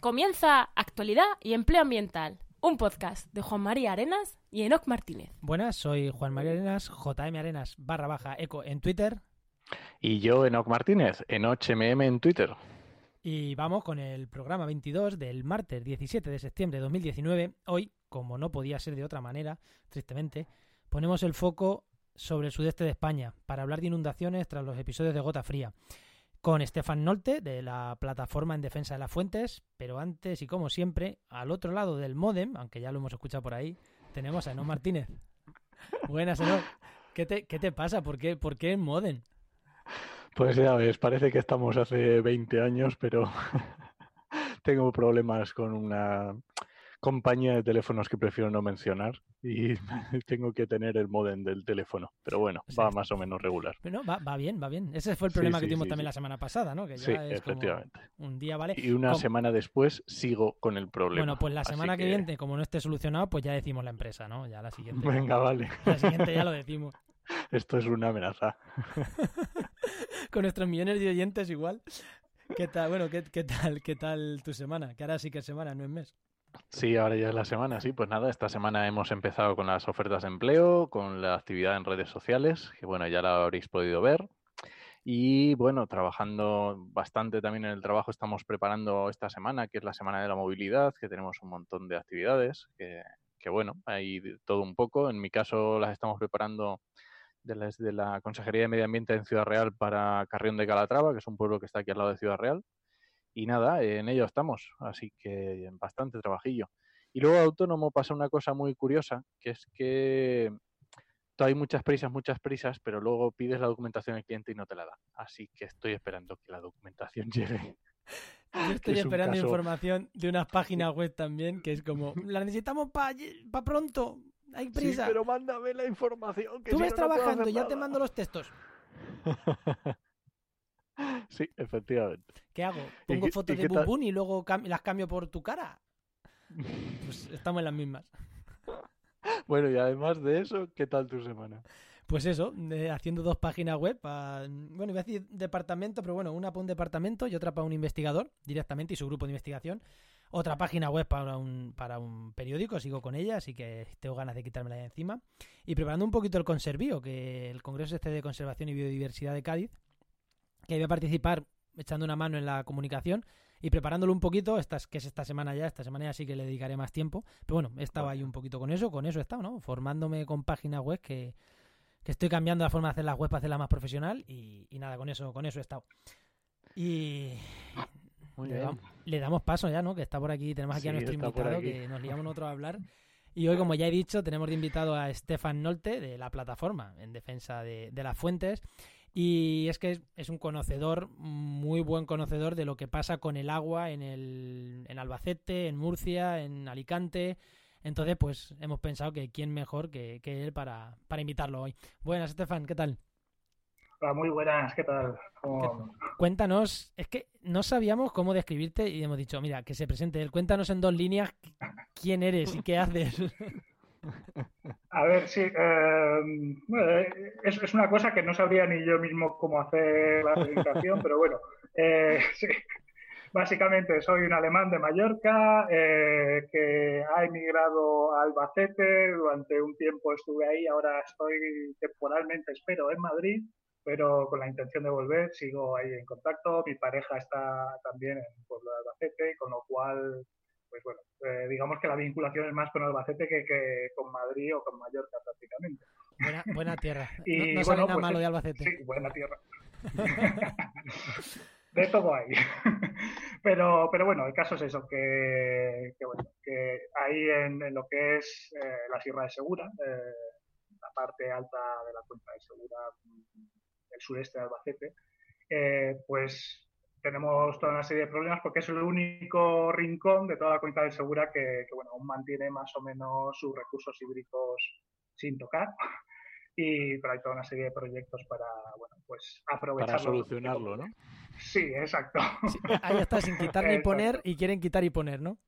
Comienza Actualidad y Empleo Ambiental, un podcast de Juan María Arenas y Enoc Martínez. Buenas, soy Juan María Arenas, JM Arenas barra baja eco en Twitter. Y yo, Enoc Martínez, en HMM en Twitter. Y vamos con el programa 22 del martes 17 de septiembre de 2019. Hoy, como no podía ser de otra manera, tristemente, ponemos el foco sobre el sudeste de España para hablar de inundaciones tras los episodios de Gota Fría con Estefan Nolte de la plataforma en defensa de las fuentes, pero antes y como siempre, al otro lado del modem, aunque ya lo hemos escuchado por ahí, tenemos a Eno Martínez. Buenas, Eno. ¿Qué te, ¿Qué te pasa? ¿Por qué, ¿Por qué modem? Pues ya ves, parece que estamos hace 20 años, pero tengo problemas con una compañía de teléfonos que prefiero no mencionar y tengo que tener el modem del teléfono. Pero bueno, va más o menos regular. Pero va, va bien, va bien. Ese fue el problema que tuvimos también la semana pasada, ¿no? Que ya sí, es efectivamente. un día, ¿vale? Y una semana después sigo con el problema. Bueno, pues la semana que... viene, como no esté solucionado, pues ya decimos la empresa, ¿no? Ya la siguiente. Venga, vale. La siguiente ya lo decimos. Esto es una amenaza. con nuestros millones de oyentes igual. ¿Qué tal? Bueno, ¿qué, ¿qué, tal? ¿Qué tal tu semana? Que ahora sí que es semana, no es mes. Sí, ahora ya es la semana, sí. Pues nada, esta semana hemos empezado con las ofertas de empleo, con la actividad en redes sociales, que bueno, ya la habréis podido ver. Y bueno, trabajando bastante también en el trabajo, estamos preparando esta semana, que es la semana de la movilidad, que tenemos un montón de actividades, que, que bueno, hay todo un poco. En mi caso las estamos preparando desde la Consejería de Medio Ambiente en Ciudad Real para Carrión de Calatrava, que es un pueblo que está aquí al lado de Ciudad Real. Y nada, en ello estamos, así que bastante trabajillo. Y luego autónomo pasa una cosa muy curiosa, que es que hay muchas prisas, muchas prisas, pero luego pides la documentación al cliente y no te la da. Así que estoy esperando que la documentación llegue. Yo estoy esperando información de unas páginas web también, que es como, la necesitamos para pa pronto, hay prisa. Sí, pero mándame la información. Que Tú si ves no, trabajando, no ya te mando los textos. Sí, efectivamente. ¿Qué hago? ¿Y ¿Pongo fotos de? Bubun y luego cam- las cambio por tu cara? Pues estamos en las mismas. Bueno, y además de eso, ¿qué tal tu semana? Pues eso, eh, haciendo dos páginas web. bueno, iba a decir departamento, pero bueno, una para un departamento y otra para un investigador directamente y su grupo de investigación. Otra página web para un, para un periódico, sigo con ella, así que tengo ganas de quitármela de encima. Y preparando un poquito el Conservío, que el Congreso este de Conservación y Biodiversidad de Cádiz, que voy a participar echando una mano en la comunicación y preparándolo un poquito, esta, es- que es esta semana ya, esta semana ya sí que le dedicaré más tiempo. Pero bueno, he estado ahí un poquito con eso, con eso he estado, ¿no? Formándome con páginas web que, que estoy cambiando la forma de hacer las web para hacerla más profesional y, y nada, con eso, con eso he estado. Y Muy le, bien. dam- le damos paso ya, ¿no? Que está por aquí, tenemos aquí a nuestro invitado, que nos liamos nosotros a hablar. Y hoy, como ya he dicho, tenemos de invitado a Stefan Nolte de la plataforma en defensa de, de las fuentes. Y es que es, un conocedor, muy buen conocedor de lo que pasa con el agua en, el, en Albacete, en Murcia, en Alicante. Entonces, pues hemos pensado que quién mejor que, que él para, para invitarlo hoy. Buenas, Stefan, ¿qué tal? Hola, muy buenas, ¿qué tal? ¿Cómo- Cuéntanos, es que no sabíamos cómo describirte y hemos dicho, mira, que se presente él. Cuéntanos en dos líneas quién eres y qué haces. A ver, sí, eh, es, es una cosa que no sabría ni yo mismo cómo hacer la presentación, pero bueno, eh, sí. Básicamente soy un alemán de Mallorca eh, que ha emigrado a Albacete, durante un tiempo estuve ahí, ahora estoy temporalmente, espero, en Madrid, pero con la intención de volver, sigo ahí en contacto, mi pareja está también en el pueblo de Albacete, con lo cual pues bueno, eh, digamos que la vinculación es más con Albacete que, que con Madrid o con Mallorca prácticamente. Buena, buena tierra. No, Y no sale bueno, nada pues malo de Albacete. Sí, buena tierra. de todo hay. pero, pero bueno, el caso es eso, que, que bueno, que ahí en, en lo que es eh, la Sierra de Segura, eh, la parte alta de la cuenca de Segura, mm, el sureste de Albacete, eh, pues tenemos toda una serie de problemas porque es el único rincón de toda la cuenca del Segura que, que, bueno, aún mantiene más o menos sus recursos hídricos sin tocar. Y pero hay toda una serie de proyectos para bueno, pues aprovecharlo. Para solucionarlo, ¿no? Sí, exacto. Sí, ahí está, sin quitar ni poner y quieren quitar y poner, ¿no?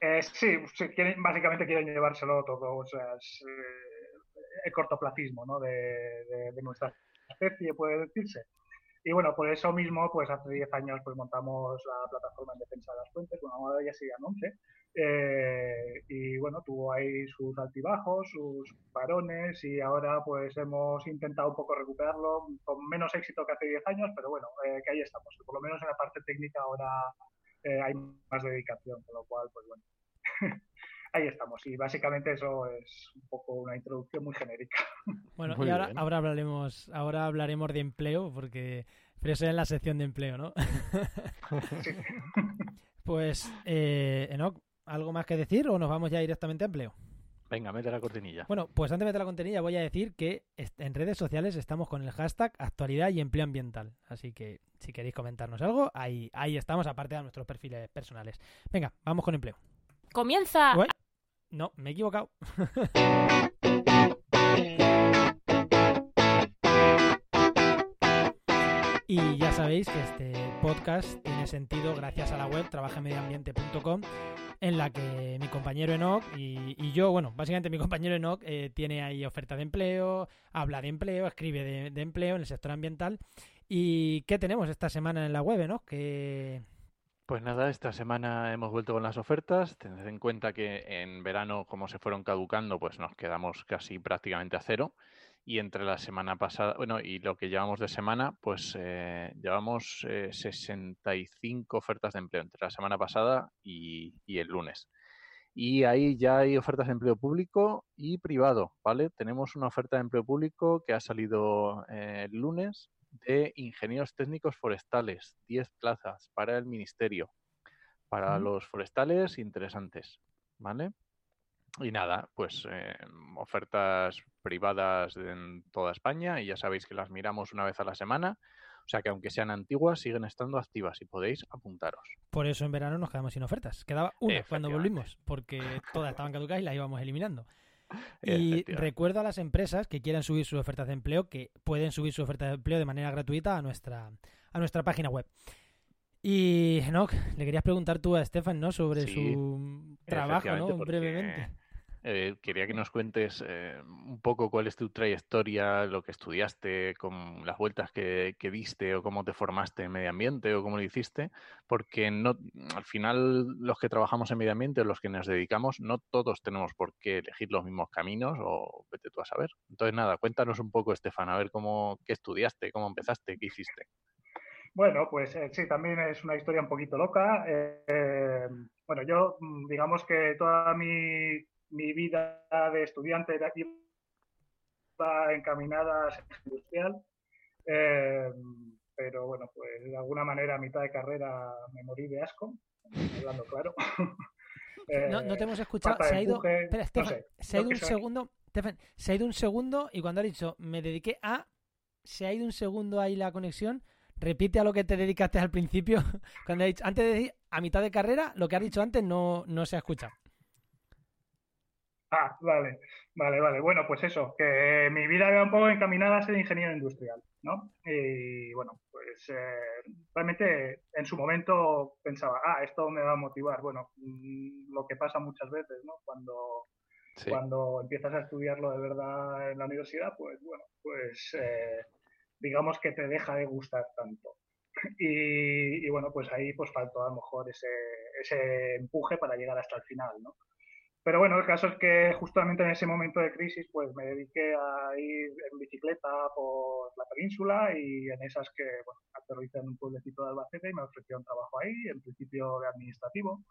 Eh, sí, sí, quieren, básicamente quieren llevárselo todo. O sea, es eh, el cortoplacismo ¿no? de, de, de nuestra especie, puede decirse. Y bueno, por eso mismo, pues hace 10 años pues montamos la plataforma en defensa de las fuentes, bueno, ahora ya serían 11, eh, y bueno, tuvo ahí sus altibajos, sus parones y ahora pues hemos intentado un poco recuperarlo con menos éxito que hace 10 años, pero bueno, eh, que ahí estamos. Por lo menos en la parte técnica ahora eh, hay más dedicación, con lo cual pues bueno, ahí estamos. Y básicamente eso es un poco una introducción muy genérica. Bueno, y ahora, ahora hablaremos, ahora hablaremos de empleo porque pero eso es en la sección de empleo, ¿no? Sí. pues, eh, Enoch, ¿Algo más que decir o nos vamos ya directamente a empleo? Venga, mete la cortinilla. Bueno, pues antes de meter la cortinilla voy a decir que en redes sociales estamos con el hashtag actualidad y empleo ambiental. Así que si queréis comentarnos algo, ahí, ahí estamos, aparte de nuestros perfiles personales. Venga, vamos con empleo. ¡Comienza! No, me he equivocado. Y ya sabéis que este podcast tiene sentido gracias a la web trabajamediambiente.com en la que mi compañero Enoch y, yo, bueno, básicamente mi compañero Enoch eh, tiene ahí oferta de empleo, habla de empleo, escribe de, empleo en el sector ambiental. ¿Y qué tenemos esta semana en la web, Enoch? Que... Pues nada, esta semana hemos vuelto con las ofertas. Tened en cuenta que en verano, como se fueron caducando, pues nos quedamos casi prácticamente a cero y entre la semana pasada, bueno, y lo que llevamos de semana, pues eh, llevamos 65 eh, ofertas de empleo entre la semana pasada y, el lunes. Y ahí ya hay ofertas de empleo público y privado, ¿vale? Tenemos una oferta de empleo público que ha salido eh, el lunes de ingenieros técnicos forestales, 10 plazas para el ministerio. Para los forestales, interesantes, ¿vale? Y nada, pues ofertas privadas en toda España y ya sabéis que las miramos una vez a la semana. O sea que aunque sean antiguas, siguen estando activas y podéis apuntaros. Por eso en verano nos quedamos sin ofertas. Quedaba una cuando volvimos, porque todas estaban caducadas y las íbamos eliminando. Y recuerdo a las empresas que quieran subir sus ofertas de empleo que pueden subir su oferta de empleo de manera gratuita a nuestra, a nuestra página web. Y Enoch, le querías preguntar tú a Stefan, ¿no? Sobre su trabajo, ¿no? Brevemente. Eh, quería que nos cuentes eh, un poco cuál es tu trayectoria, lo que estudiaste, con las vueltas que, diste o cómo te formaste en medio ambiente o cómo lo hiciste, porque no, al final los que trabajamos en medio ambiente o los que nos dedicamos, no todos tenemos por qué elegir los mismos caminos o vete tú a saber. Entonces, nada, cuéntanos un poco, Estefan, a ver cómo, qué estudiaste, cómo empezaste, qué hiciste. Bueno, pues eh, sí, también es una historia un poquito loca. bueno, yo mm, digamos que toda mi mi vida de estudiante iba encaminada a ser industrial, eh, pero bueno, pues de alguna manera a mitad de carrera me morí de asco, hablando claro. no, no, te hemos escuchado, se ha ido, espera, se ha ido un segundo, se ha ido un segundo y cuando ha dicho me dediqué a, se ha ido un segundo ahí la conexión, repite a lo que te dedicaste al principio, cuando ha dicho, antes de decir a mitad de carrera, lo que ha dicho antes no, no se ha escuchado. Ah, vale, vale, vale. Bueno, pues eso, que mi vida era un poco encaminada a ser ingeniero industrial, ¿no? Y bueno, pues eh, realmente en su momento pensaba, ah, esto me va a motivar. Bueno, mm, lo que pasa muchas veces, ¿no? Cuando, cuando empiezas a estudiarlo de verdad en la universidad, pues bueno, pues eh, digamos que te deja de gustar tanto. Y, y, bueno, pues ahí pues faltó a lo mejor ese, ese empuje para llegar hasta el final, ¿no? Pero bueno, el caso es que justamente en ese momento de crisis, pues me dediqué a ir en bicicleta por la península y en esas que, bueno, aterricé en un pueblecito de Albacete y me ofrecieron trabajo ahí, en principio de administrativo.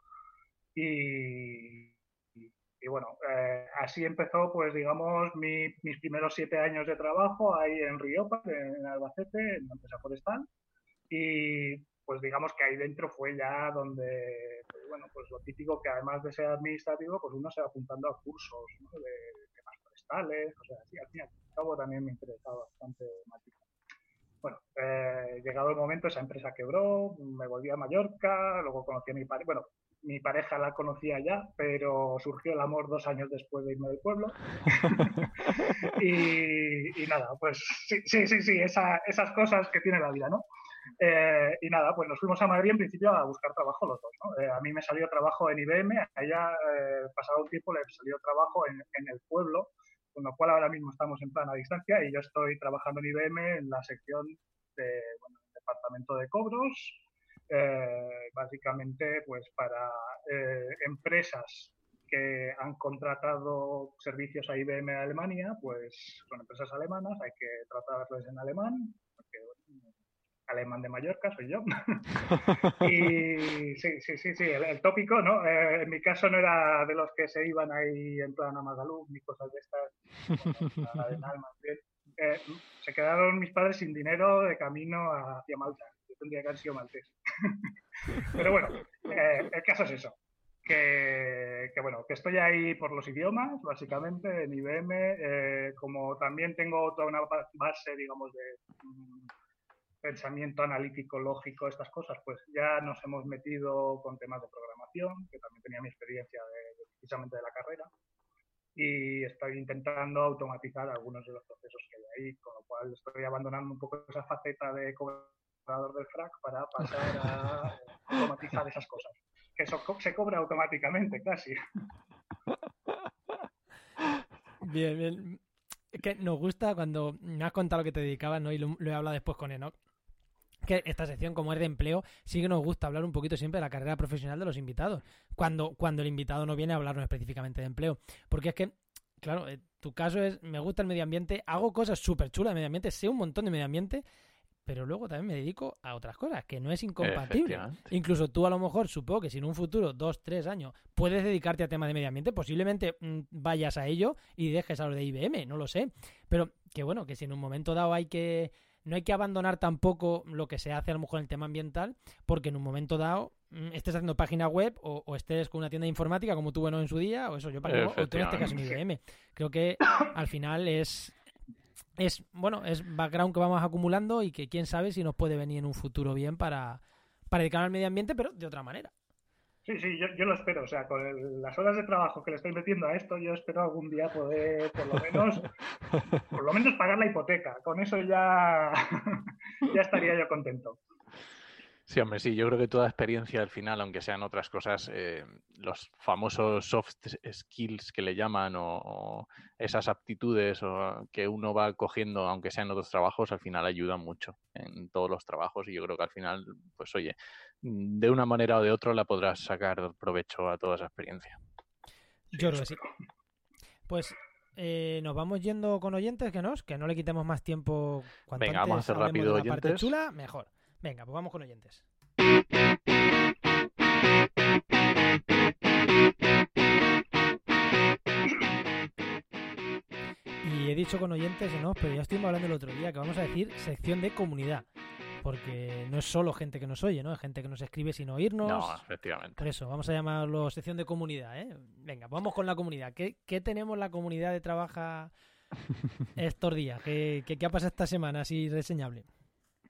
Y, y, bueno, eh, así empezó, pues digamos, mis primeros siete años de trabajo ahí en Riopa, en Albacete, en la empresa forestal. Y pues digamos que ahí dentro fue ya donde, bueno, pues lo típico que además de ser administrativo, pues uno se va apuntando a cursos de temas forestales, o sea, así al fin y al cabo también me interesaba bastante. Bueno, eh, llegado el momento, esa empresa quebró, me volví a Mallorca, luego conocí a mi pareja, bueno, mi pareja la conocía ya, pero surgió el amor dos años después de irme del pueblo. y, nada, pues sí, sí, sí, sí, esas cosas que tiene la vida, ¿no? Eh, y nada, pues nos fuimos a Madrid en principio a buscar trabajo los dos. Eh, a mí me salió trabajo en IBM, a ella, eh, pasado un tiempo, le salió trabajo en, el pueblo, con lo cual ahora mismo estamos en plan a distancia y yo estoy trabajando en IBM en la sección de, departamento de cobros, eh, básicamente pues para eh, empresas que han contratado servicios a IBM Alemania, pues son empresas alemanas, hay que tratarlas en alemán, alemán de Mallorca soy yo. y sí, sí, sí, sí, el, tópico, ¿no? Eh, en mi caso no era de los que se iban ahí en plan a Magalú ni cosas de estas, más bien. Eh, se quedaron mis padres sin dinero de camino hacia Malta. Yo tendría que haber sido maltés. Pero bueno, eh, el caso es eso. Que, bueno, que estoy ahí por los idiomas, básicamente, en IBM, eh, como también tengo toda una base, digamos, de mm, pensamiento analítico, lógico, estas cosas, pues ya nos hemos metido con temas de programación, que también tenía mi experiencia precisamente de la carrera, y estoy intentando automatizar algunos de los procesos que hay ahí, con lo cual estoy abandonando un poco esa faceta de cobrador del frac para pasar a automatizar esas cosas. Que eso se cobra automáticamente, casi. Bien, bien. que nos gusta cuando me has contado lo que te dedicabas, ¿no? Y lo, he hablado después con Enoch. Que esta sección, como es de empleo, sí que nos gusta hablar un poquito siempre de la carrera profesional de los invitados. Cuando, cuando el invitado no viene a hablarnos específicamente de empleo. Porque es que claro, eh, tu caso es, me gusta el medio ambiente, hago cosas súper chulas de medio ambiente, sé un montón de medio ambiente, pero luego también me dedico a otras cosas, que no es incompatible. Incluso tú a lo mejor, supongo que si en un futuro, dos, tres años, puedes dedicarte a temas de medio ambiente, posiblemente mm, vayas a ello y dejes a lo de IBM, no lo sé. Pero que bueno, que si en un momento dado hay que... No hay que abandonar tampoco lo que se hace a lo mejor en el tema ambiental, porque en un momento dado mm, estés haciendo página web o, estés con una tienda de informática como tú bueno en su día, o eso yo para o tú en este caso en IBM. Creo que al final es es, bueno, es background que vamos acumulando y que quién sabe si nos puede venir en un futuro bien para, para dedicar al medio ambiente, pero de otra manera. Sí, sí, yo, lo espero. O sea, con las horas de trabajo que le estoy metiendo a esto, yo espero algún día poder, por lo menos, por lo menos pagar la hipoteca. Con eso ya, ya estaría yo contento. Sí, hombre, sí, yo creo que toda experiencia al final, aunque sean otras cosas, eh, los famosos soft skills que le llaman o, esas aptitudes o, que uno va cogiendo, aunque sean otros trabajos, al final ayudan mucho en todos los trabajos y yo creo que al final, pues oye, de una manera o de otra la podrás sacar provecho a toda esa experiencia. Yo creo que sí. Pues eh, nos vamos yendo con oyentes, que nos, que no le quitemos más tiempo. Cuanto Venga, vamos a hacer rápido oyentes. chula, mejor. Venga, pues vamos con oyentes. Y he dicho con oyentes, ¿no? Pero ya estuvimos hablando el otro día que vamos a decir sección de comunidad. Porque no es solo gente que nos oye, ¿no? Es gente que nos escribe sin oírnos. No, efectivamente. Por eso, vamos a llamarlo sección de comunidad, ¿eh? Venga, vamos con la comunidad. ¿Qué, qué tenemos la comunidad de trabaja estos días? ¿Qué, qué, qué ha pasado esta semana así reseñable?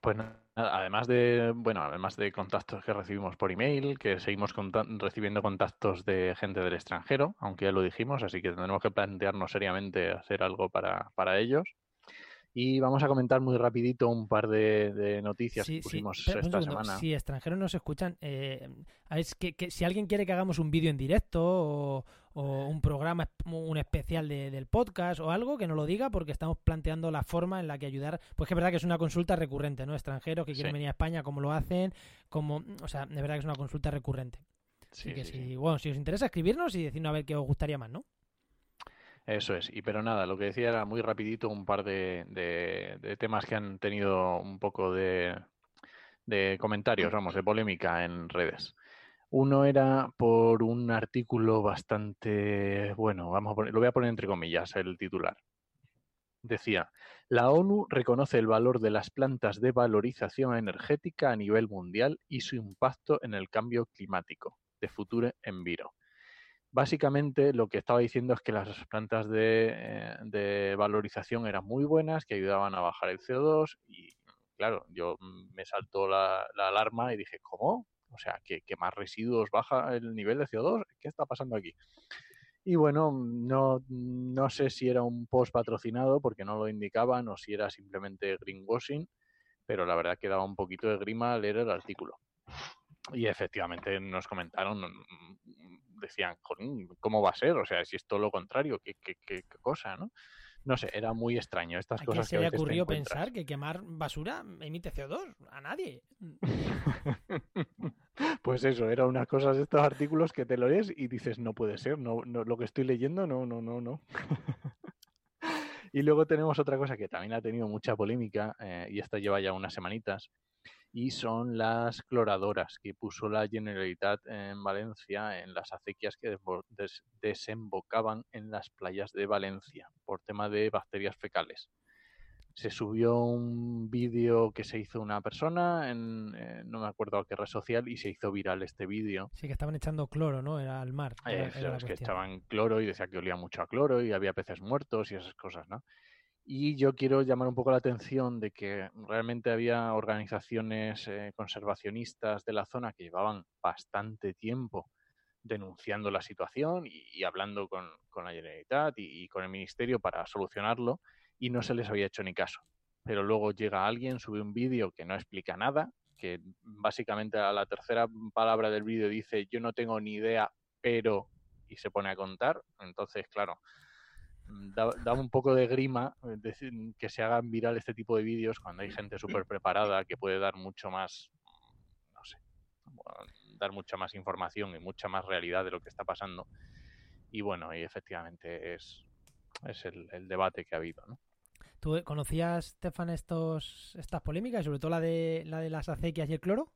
Pues además de, bueno, además de contactos que recibimos por email, que seguimos recibiendo contactos de gente del extranjero, aunque ya lo dijimos, así que tendremos que plantearnos seriamente hacer algo para, para ellos. Y vamos a comentar muy rapidito un par de, noticias que pusimos esta semana. Si extranjeros nos escuchan, eh, es que, si alguien quiere que hagamos un vídeo en directo o, un programa, un especial del podcast o algo, que nos lo diga porque estamos planteando la forma en la que ayudar. Pues que es verdad que es una consulta recurrente, ¿no? Extranjeros que quieren venir a España, cómo lo hacen, como, o sea, de verdad que es una consulta recurrente. Así que si, bueno, si os interesa escribirnos y decirnos a ver qué os gustaría más, ¿no? Eso es. Y pero nada, lo que decía era muy rapidito un par de, de, temas que han tenido un poco de, de comentarios, vamos, de polémica en redes. Uno era por un artículo bastante, bueno, vamos a poner, lo voy a poner entre comillas, el titular. Decía, la ONU reconoce el valor de las plantas de valorización energética a nivel mundial y su impacto en el cambio climático, de Future Enviro. Básicamente lo que estaba diciendo es que las plantas eh, de, valorización eran muy buenas, que ayudaban a bajar el CO2 y claro, yo me saltó la, alarma y dije, ¿cómo? O sea, ¿que, más residuos baja el nivel de CO2? ¿Qué está pasando aquí? Y bueno, no, no sé si era un post patrocinado porque no lo indicaban o si era simplemente greenwashing, pero la verdad que daba un poquito de grima leer el artículo. Y efectivamente nos comentaron decían, ¿cómo va a ser? O sea, si es todo lo contrario, qué, qué, qué cosa, ¿no? No sé, era muy extraño estas ¿A cosas quién se le a ocurrió pensar que quemar basura emite CO2? A nadie. Pues eso, eran unas cosas, estos artículos que te lo lees y dices, no puede ser, no, no, lo que estoy leyendo, no, no, no, no. y luego tenemos otra cosa que también ha tenido mucha polémica, eh, y esta lleva ya unas semanitas, y son las cloradoras que puso la Generalitat en Valencia en las acequias que des- desembocaban en las playas de Valencia por tema de bacterias fecales. Se subió un vídeo que se hizo una persona, en, eh, no me acuerdo a qué red social, y se hizo viral este vídeo. Sí, que estaban echando cloro, ¿no? Era al mar. era- Eso era es que echaban cloro y decía que olía mucho a cloro y había peces muertos y esas cosas, ¿no? Y yo quiero llamar un poco la atención de que realmente había organizaciones eh, conservacionistas de la zona que llevaban bastante tiempo denunciando la situación y, hablando con, con la Generalitat y, y con el Ministerio para solucionarlo y no se les había hecho ni caso. Pero luego llega alguien, sube un vídeo que no explica nada, que básicamente a la tercera palabra del vídeo dice yo no tengo ni idea, pero y se pone a contar. Entonces, claro, da, da un poco de grima eh, decir- que se hagan viral este tipo de vídeos cuando hay gente súper preparada que puede dar mucho más, no sé, bueno, dar mucha más información y mucha más realidad de lo que está pasando. Y bueno, y efectivamente es, es el, el debate que ha habido, ¿no? ¿Tú conocías, Stefan, estos, estas polémicas, sobre todo la de, la de las acequias y el cloro?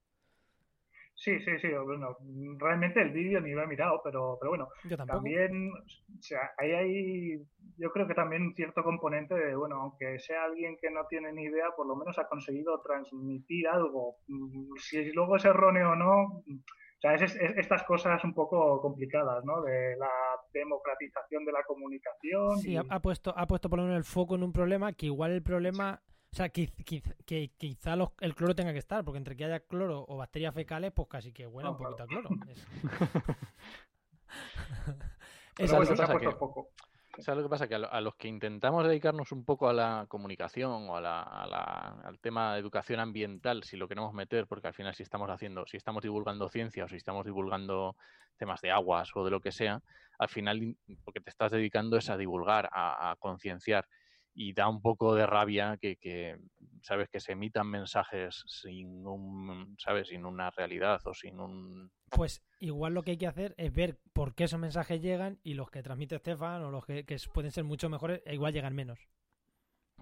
Sí, sí, sí. Bueno, realmente el vídeo ni lo he mirado, pero, pero bueno, Yo tampoco. también, o sea, ahí hay, yo creo que también un cierto componente de, bueno, aunque sea alguien que no tiene ni idea, por lo menos ha conseguido transmitir algo. Mm, Si luego es erróneo o no, o sea, es, es- estas cosas un poco complicadas, ¿no? De la democratización de la comunicación. Sí, y- ha, ha puesto, ha puesto por lo menos el foco en un problema que igual el problema... O sea, que, que- que quizá los- el cloro tenga que estar, porque entre que haya cloro o bacterias fecales, pues casi que huele No, un poquito a cloro. Es- pero bueno, se ha puesto que- poco. ¿Sabes lo que pasa? Que a, lo- a los que intentamos dedicarnos un poco a la comunicación o a la- al tema de educación ambiental, si lo queremos meter, porque al final si estamos haciendo, si estamos divulgando ciencia o si estamos divulgando temas de aguas o de lo que sea, al final in- lo que te estás dedicando es a divulgar, a concienciar. Y da un poco de rabia que, que, sabes, que se emitan mensajes sin un, sabes, sin una realidad o sin un Pues igual lo que hay que hacer es ver por qué esos mensajes llegan y los que transmite Estefan o los que, que pueden ser mucho mejores, e igual llegan menos.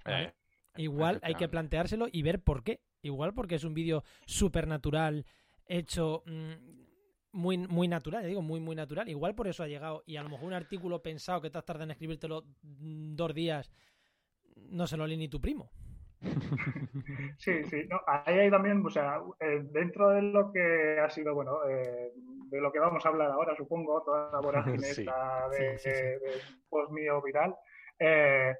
Vale. eh, Igual hay que planteárselo y ver por qué. Igual porque es un vídeo súper natural, hecho mm, muy, muy natural, ya digo, muy, muy natural. Igual por eso ha llegado. Y a lo mejor un artículo pensado que te has tardado en escribírtelo mm, dos días, no se lo lee ni tu primo. Sí, sí, no, ahí hay también, o sea, eh, dentro de lo que ha sido, bueno, eh, de lo que vamos a hablar ahora, supongo, toda la vorágine Sí, esta de, sí, sí, sí. de- de post mío viral, eh,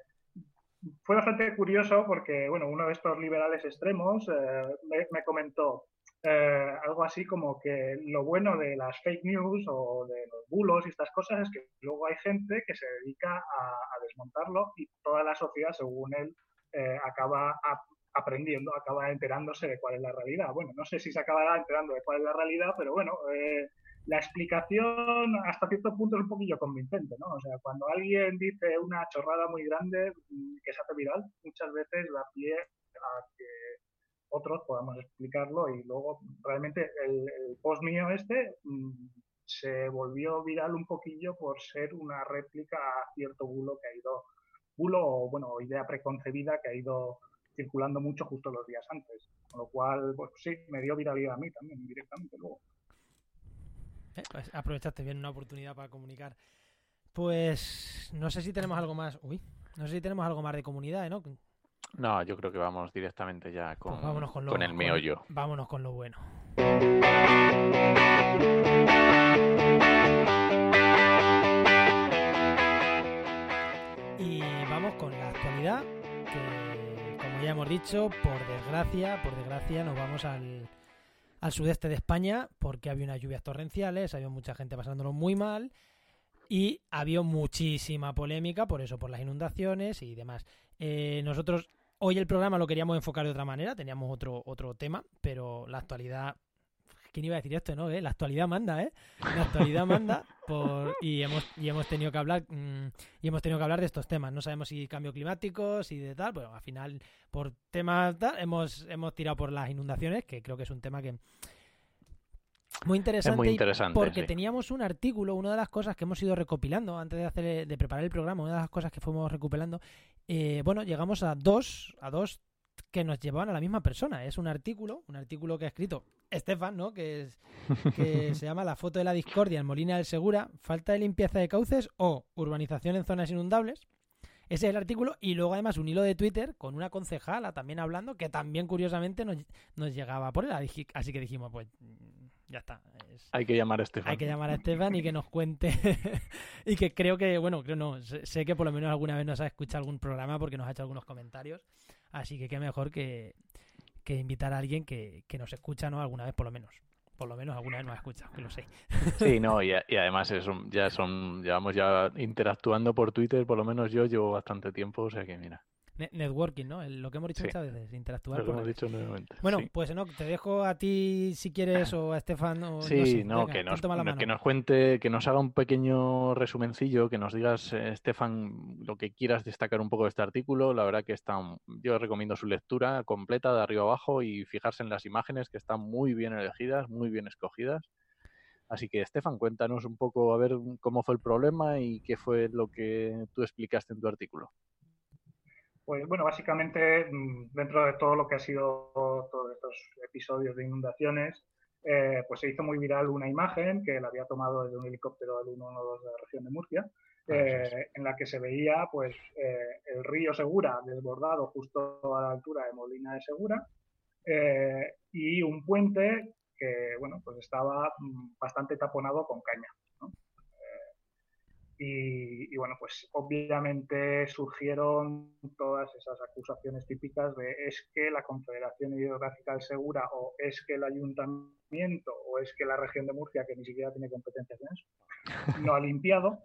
fue bastante curioso porque, bueno, uno de estos liberales extremos eh, me, me comentó eh, algo así como que lo bueno de las fake news o de los bulos y estas cosas es que luego hay gente que se dedica a, desmontarlo y toda la sociedad, según él, eh, acaba aprendiendo, acaba enterándose de cuál es la realidad. Bueno, no sé si se acabará enterando de cuál es la realidad, pero bueno, eh, la explicación hasta cierto punto es un poquillo convincente, ¿no? O sea, cuando alguien dice una chorrada muy grande mm, que se hace viral, muchas veces da pie a que otros podamos explicarlo y luego realmente el, post mío este mm, se volvió viral un poquillo por ser una réplica a cierto bulo que ha ido bulo o bueno idea preconcebida que ha ido circulando mucho justo los días antes con lo cual pues sí me dio viralidad a mí también directamente luego Eh, pues aprovechaste bien una oportunidad para comunicar. Pues no sé si tenemos algo más. Uy, no sé si tenemos algo más de comunidad, ¿no? No, yo creo que vamos directamente ya con, Pues vámonos con, lo, con el meollo. Vámonos con lo bueno. Y vamos con la actualidad, que como ya hemos dicho, por desgracia, por desgracia nos vamos al, al sudeste de España porque había unas lluvias torrenciales, había mucha gente pasándolo muy mal y había muchísima polémica por eso, por las inundaciones y demás. Eh, nosotros hoy el programa lo queríamos enfocar de otra manera, teníamos otro, otro tema, pero la actualidad... ¿Quién iba a decir esto, no? eh? La actualidad manda, ¿eh? La actualidad manda y hemos y hemos tenido que hablar mm, y hemos tenido que hablar de estos temas. No sabemos si cambio climático, si de tal. Bueno, al final por temas tal, hemos hemos tirado por las inundaciones, que creo que es un tema que muy interesante, muy interesante porque teníamos un artículo, una de las cosas que hemos ido recopilando antes de hacer de preparar el programa, una de las cosas que fuimos recopilando, eh, bueno, llegamos a dos, a dos que nos llevaban a la misma persona. Es un artículo, un artículo que ha escrito Estefan, ¿no? Que, es, que se llama La foto de la discordia en Molina del Segura, falta de limpieza de cauces o urbanización en zonas inundables. Ese es el artículo y luego además un hilo de Twitter con una concejala también hablando que también curiosamente nos, nos llegaba por él. Así que dijimos, pues ya está. Hay que llamar a Estefan. Hay que llamar a Estefan y que nos cuente. y que creo que, bueno, creo no, sé que por lo menos alguna vez nos ha escuchado algún programa porque nos ha hecho algunos comentarios. Así que qué mejor que, invitar a alguien que, nos escucha, ¿no? Alguna vez por lo menos. Por lo menos alguna vez nos ha escuchado, que lo sé. Sí, no, y, además es ya son, llevamos ya interactuando por Twitter, por lo menos yo llevo bastante tiempo, o sea que mira networking, ¿no? lo que hemos dicho muchas veces, interactuar. Lo hemos dicho nuevamente. Bueno, pues no, te dejo a ti si quieres o a Estefan. O, sí, no, que, nos, que nos cuente, que nos haga un pequeño resumencillo, que nos digas, eh, Estefan, lo que quieras destacar un poco de este artículo. La verdad que está, yo recomiendo su lectura completa de arriba abajo y fijarse en las imágenes que están muy bien elegidas, muy bien escogidas. Así que, Estefan, cuéntanos un poco a ver cómo fue el problema y qué fue lo que tú explicaste en tu artículo. Pues bueno, básicamente mm, dentro de todo lo que ha sido todos estos episodios de inundaciones, eh, pues se hizo muy viral una imagen que la había tomado desde un helicóptero del 112 de la región de Murcia, ah, eh, en la que se veía pues eh, el río Segura desbordado justo a la altura de Molina de Segura y un puente que bueno pues estaba mm, bastante taponado con caña. Y, bueno, pues obviamente surgieron todas esas acusaciones típicas de es que la Confederación Hidrográfica del Segura o es que el ayuntamiento o es que la región de Murcia, que ni siquiera tiene competencias en eso, no ha limpiado.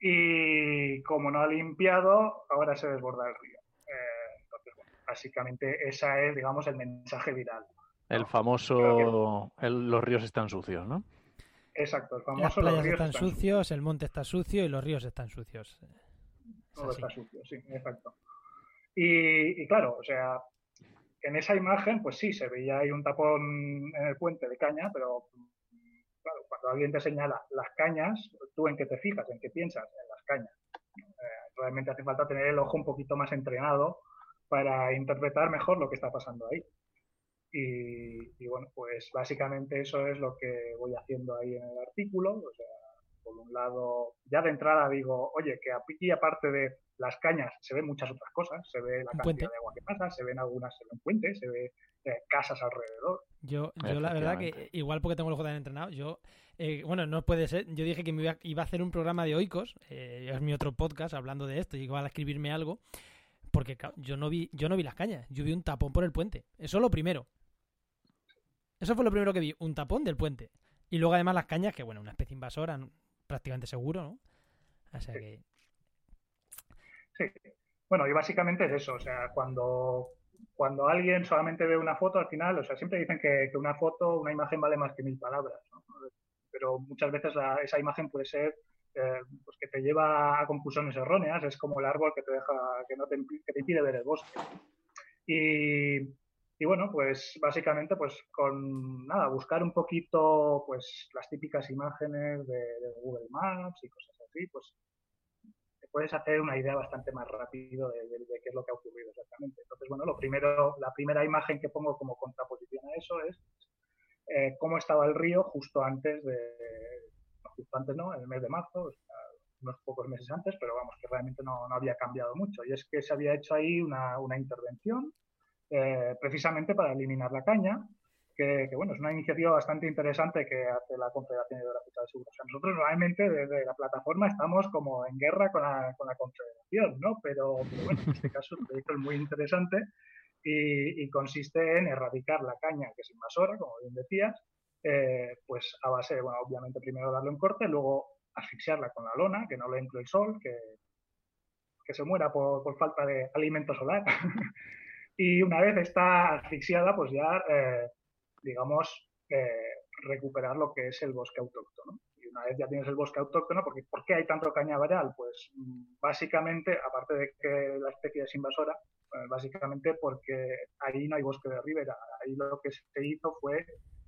Y como no ha limpiado, ahora se desborda el río. Eh, entonces, bueno, básicamente ese es, digamos, el mensaje viral. El famoso, los ríos están sucios, ¿no? Exacto, el famoso. Las playas están, sucios, el monte está sucio y los ríos están sucios. Todo está sucio, sí, exacto. Y, claro, o sea, en esa imagen, pues sí, se veía ahí un tapón en el puente de caña, pero claro, cuando alguien te señala las cañas, ¿tú en qué te fijas? ¿En qué piensas? En las cañas. Eh, realmente hace falta tener el ojo un poquito más entrenado para interpretar mejor lo que está pasando ahí. Y, bueno, pues básicamente eso es lo que voy haciendo ahí en el artículo. O sea, por un lado, ya de entrada digo, oye, que aquí aparte de las cañas se ven muchas otras cosas. Se ve la cantidad de agua que pasa, se ven algunas, se ven puentes, se ve eh, casas alrededor. Yo, yo la verdad que, igual porque tengo el JN entrenado, yo, eh, bueno, no puede ser. Yo dije que me iba, a hacer un programa de oicos, eh, es mi otro podcast hablando de esto, y igual a escribirme algo. Porque yo no vi, yo no vi las cañas, yo vi un tapón por el puente. Eso es lo primero. Eso fue lo primero que vi, un tapón del puente. Y luego además las cañas, que bueno, una especie invasora, prácticamente seguro, ¿no? O sea que... Sí. Bueno, y básicamente es eso, o sea, cuando, cuando alguien solamente ve una foto, al final, o sea, siempre dicen que, una foto, una imagen vale más que mil palabras, ¿no? Pero muchas veces esa imagen puede ser eh, pues que te lleva a conclusiones erróneas, es como el árbol que te deja, que no te, que te impide ver el bosque. Y, y bueno, pues básicamente pues con nada, buscar un poquito pues las típicas imágenes de, Google Maps y cosas así, pues te puedes hacer una idea bastante más rápido de, qué es lo que ha ocurrido exactamente. Entonces, bueno, lo primero, la primera imagen que pongo como contraposición a eso es eh, cómo estaba el río justo antes de, justo antes no, en el mes de marzo, unos pocos meses antes, pero vamos, que realmente no, no, había cambiado mucho. Y es que se había hecho ahí una, una intervención eh, precisamente para eliminar la caña, que, bueno, es una iniciativa bastante interesante que hace la Confederación Hidrográfica de Seguros. nosotros realmente desde la plataforma estamos como en guerra con la, con la Confederación, ¿no? Pero, bueno, en este caso el proyecto es muy interesante y, consiste en erradicar la caña, que es invasora, como bien decías, eh, pues a base, bueno, obviamente primero darle un corte, luego asfixiarla con la lona, que no le entre el sol, que, que se muera por, por falta de alimento solar. Y una vez está asfixiada, pues ya, eh, digamos, eh, recuperar lo que es el bosque autóctono. Y una vez ya tienes el bosque autóctono, porque ¿por qué hay tanto cañaveral? Pues mm, básicamente, aparte de que la especie es invasora, pues, básicamente porque ahí no hay bosque de ribera. Ahí lo que se hizo fue,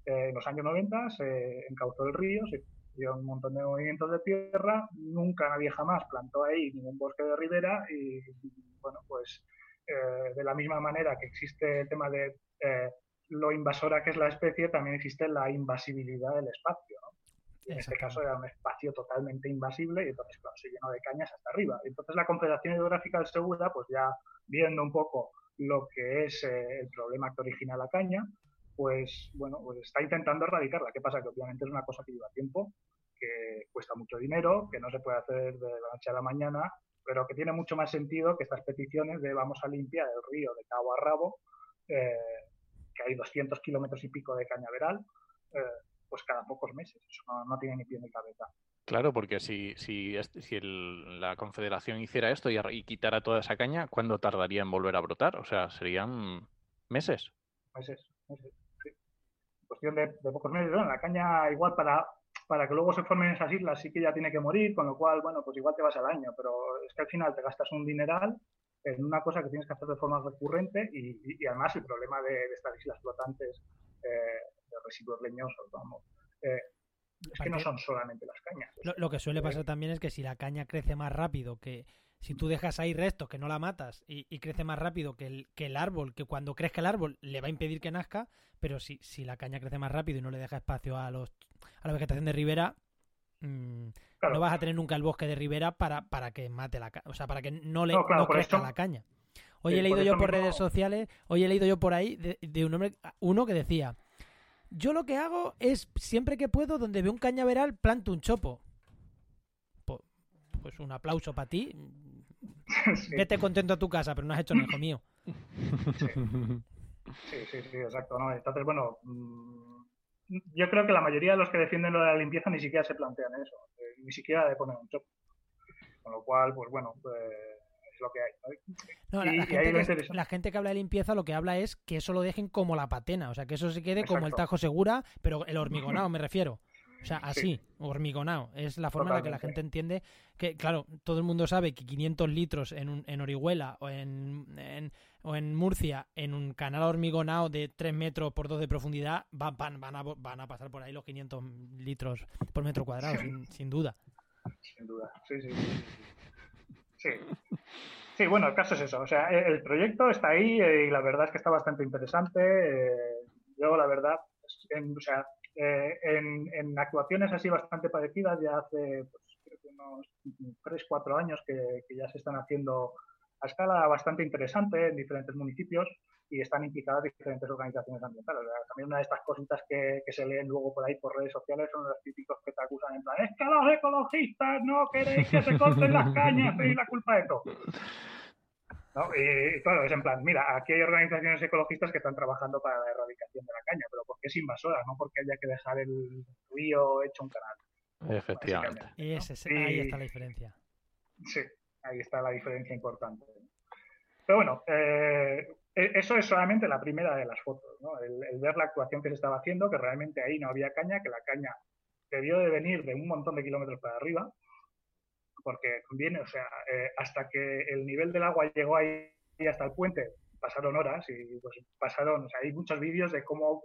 eh, en los años 90, se encauzó el río, se dio un montón de movimientos de tierra, nunca nadie jamás plantó ahí ningún bosque de ribera y, bueno, pues eh, de la misma manera que existe el tema de eh, lo invasora que es la especie, también existe la invasibilidad del espacio. En este caso era un espacio totalmente invasible y entonces claro, se llenó de cañas hasta arriba. Entonces la Confederación Hidrográfica del Segura, pues ya viendo un poco lo que es eh, el problema que origina la caña, pues bueno, pues está intentando erradicarla. ¿Qué pasa? Que obviamente es una cosa que lleva tiempo, que cuesta mucho dinero, que no se puede hacer de la noche a la mañana, pero que tiene mucho más sentido que estas peticiones de vamos a limpiar el río de cabo a rabo, eh, que hay 200 kilómetros y pico de cañaveral, eh, pues cada pocos meses. Eso no, tiene ni pie ni cabeza. Claro, porque si, si, si la Confederación hiciera esto y, quitara toda esa caña, ¿cuándo tardaría en volver a brotar? O sea, serían meses. Meses, meses, sí. Cuestión de, pocos meses. la caña igual para, para que luego se formen esas islas sí que ya tiene que morir, con lo cual, bueno, pues igual te vas al año, pero es que al final te gastas un dineral en una cosa que tienes que hacer de forma recurrente y, además el problema de, estas islas flotantes eh, de residuos leñosos, vamos. Eh, es que no son solamente las cañas. Lo, que suele pasar también es que si la caña crece más rápido, que si tú dejas ahí restos, que no la matas, y, crece más rápido que el, que el árbol, que cuando crezca el árbol le va a impedir que nazca, pero si, si la caña crece más rápido y no le deja espacio a, los, a la vegetación de ribera, mmm, no vas a tener nunca el bosque de ribera para, para que mate la caña, o sea, para que no le crezca la caña. Hoy he leído yo por redes sociales, hoy he leído yo por ahí de, un hombre, uno que decía, yo lo que hago es, siempre que puedo, donde veo un cañaveral, planto un chopo. Pues, un aplauso para ti. Vete contento a tu casa, pero no has hecho nada, hijo mío. Sí. sí, sí, exacto. Entonces, bueno, mm, yo creo que la mayoría de los que defienden lo de la limpieza ni siquiera se plantean eso, eh, ni siquiera de poner un chopo. Con lo cual, pues bueno, pues es lo que hay. la, gente que, habla de limpieza lo que habla es que eso lo dejen como la patena, o sea, que eso se quede como el tajo segura, pero el hormigonado me refiero. O sea, así, hormigonado. Es la forma en la que la gente entiende que, claro, todo el mundo sabe que 500 litros en, un, en Orihuela o en, o en Murcia, en un canal hormigonado de 3 metros por 2 de profundidad, van, van, a, van a pasar por ahí los 500 litros por metro cuadrado, sin, duda. Sin duda, sí, sí. Sí. Sí, bueno, el caso es eso. O sea, el proyecto está ahí eh, y la verdad es que está bastante interesante. Eh, yo, la verdad, o sea, eh, en, actuaciones así bastante parecidas, ya hace pues, unos 3, 4 años que, ya se están haciendo a escala bastante interesante en diferentes municipios y están implicadas diferentes organizaciones ambientales. también una de estas cositas que, se leen luego por ahí por redes sociales son los típicos que te acusan en plan, es que los ecologistas no queréis que se corten las cañas y la culpa de todo. Y claro, es en plan, mira, aquí hay organizaciones ecologistas que están trabajando para la erradicación de la caña, pero porque es invasora, no porque haya que dejar el río hecho un canal. Efectivamente. Y ahí está la diferencia. Sí, ahí está la diferencia importante. Pero bueno, eh, e-, eso es solamente la primera de las fotos, ¿no? el, ver la actuación que se estaba haciendo, que realmente ahí no había caña, que la caña debió de venir de un montón de kilómetros para arriba, porque conviene, o sea, eh, hasta que el nivel del agua llegó ahí hasta el puente, pasaron horas y pues pasaron, o sea, hay muchos vídeos de cómo,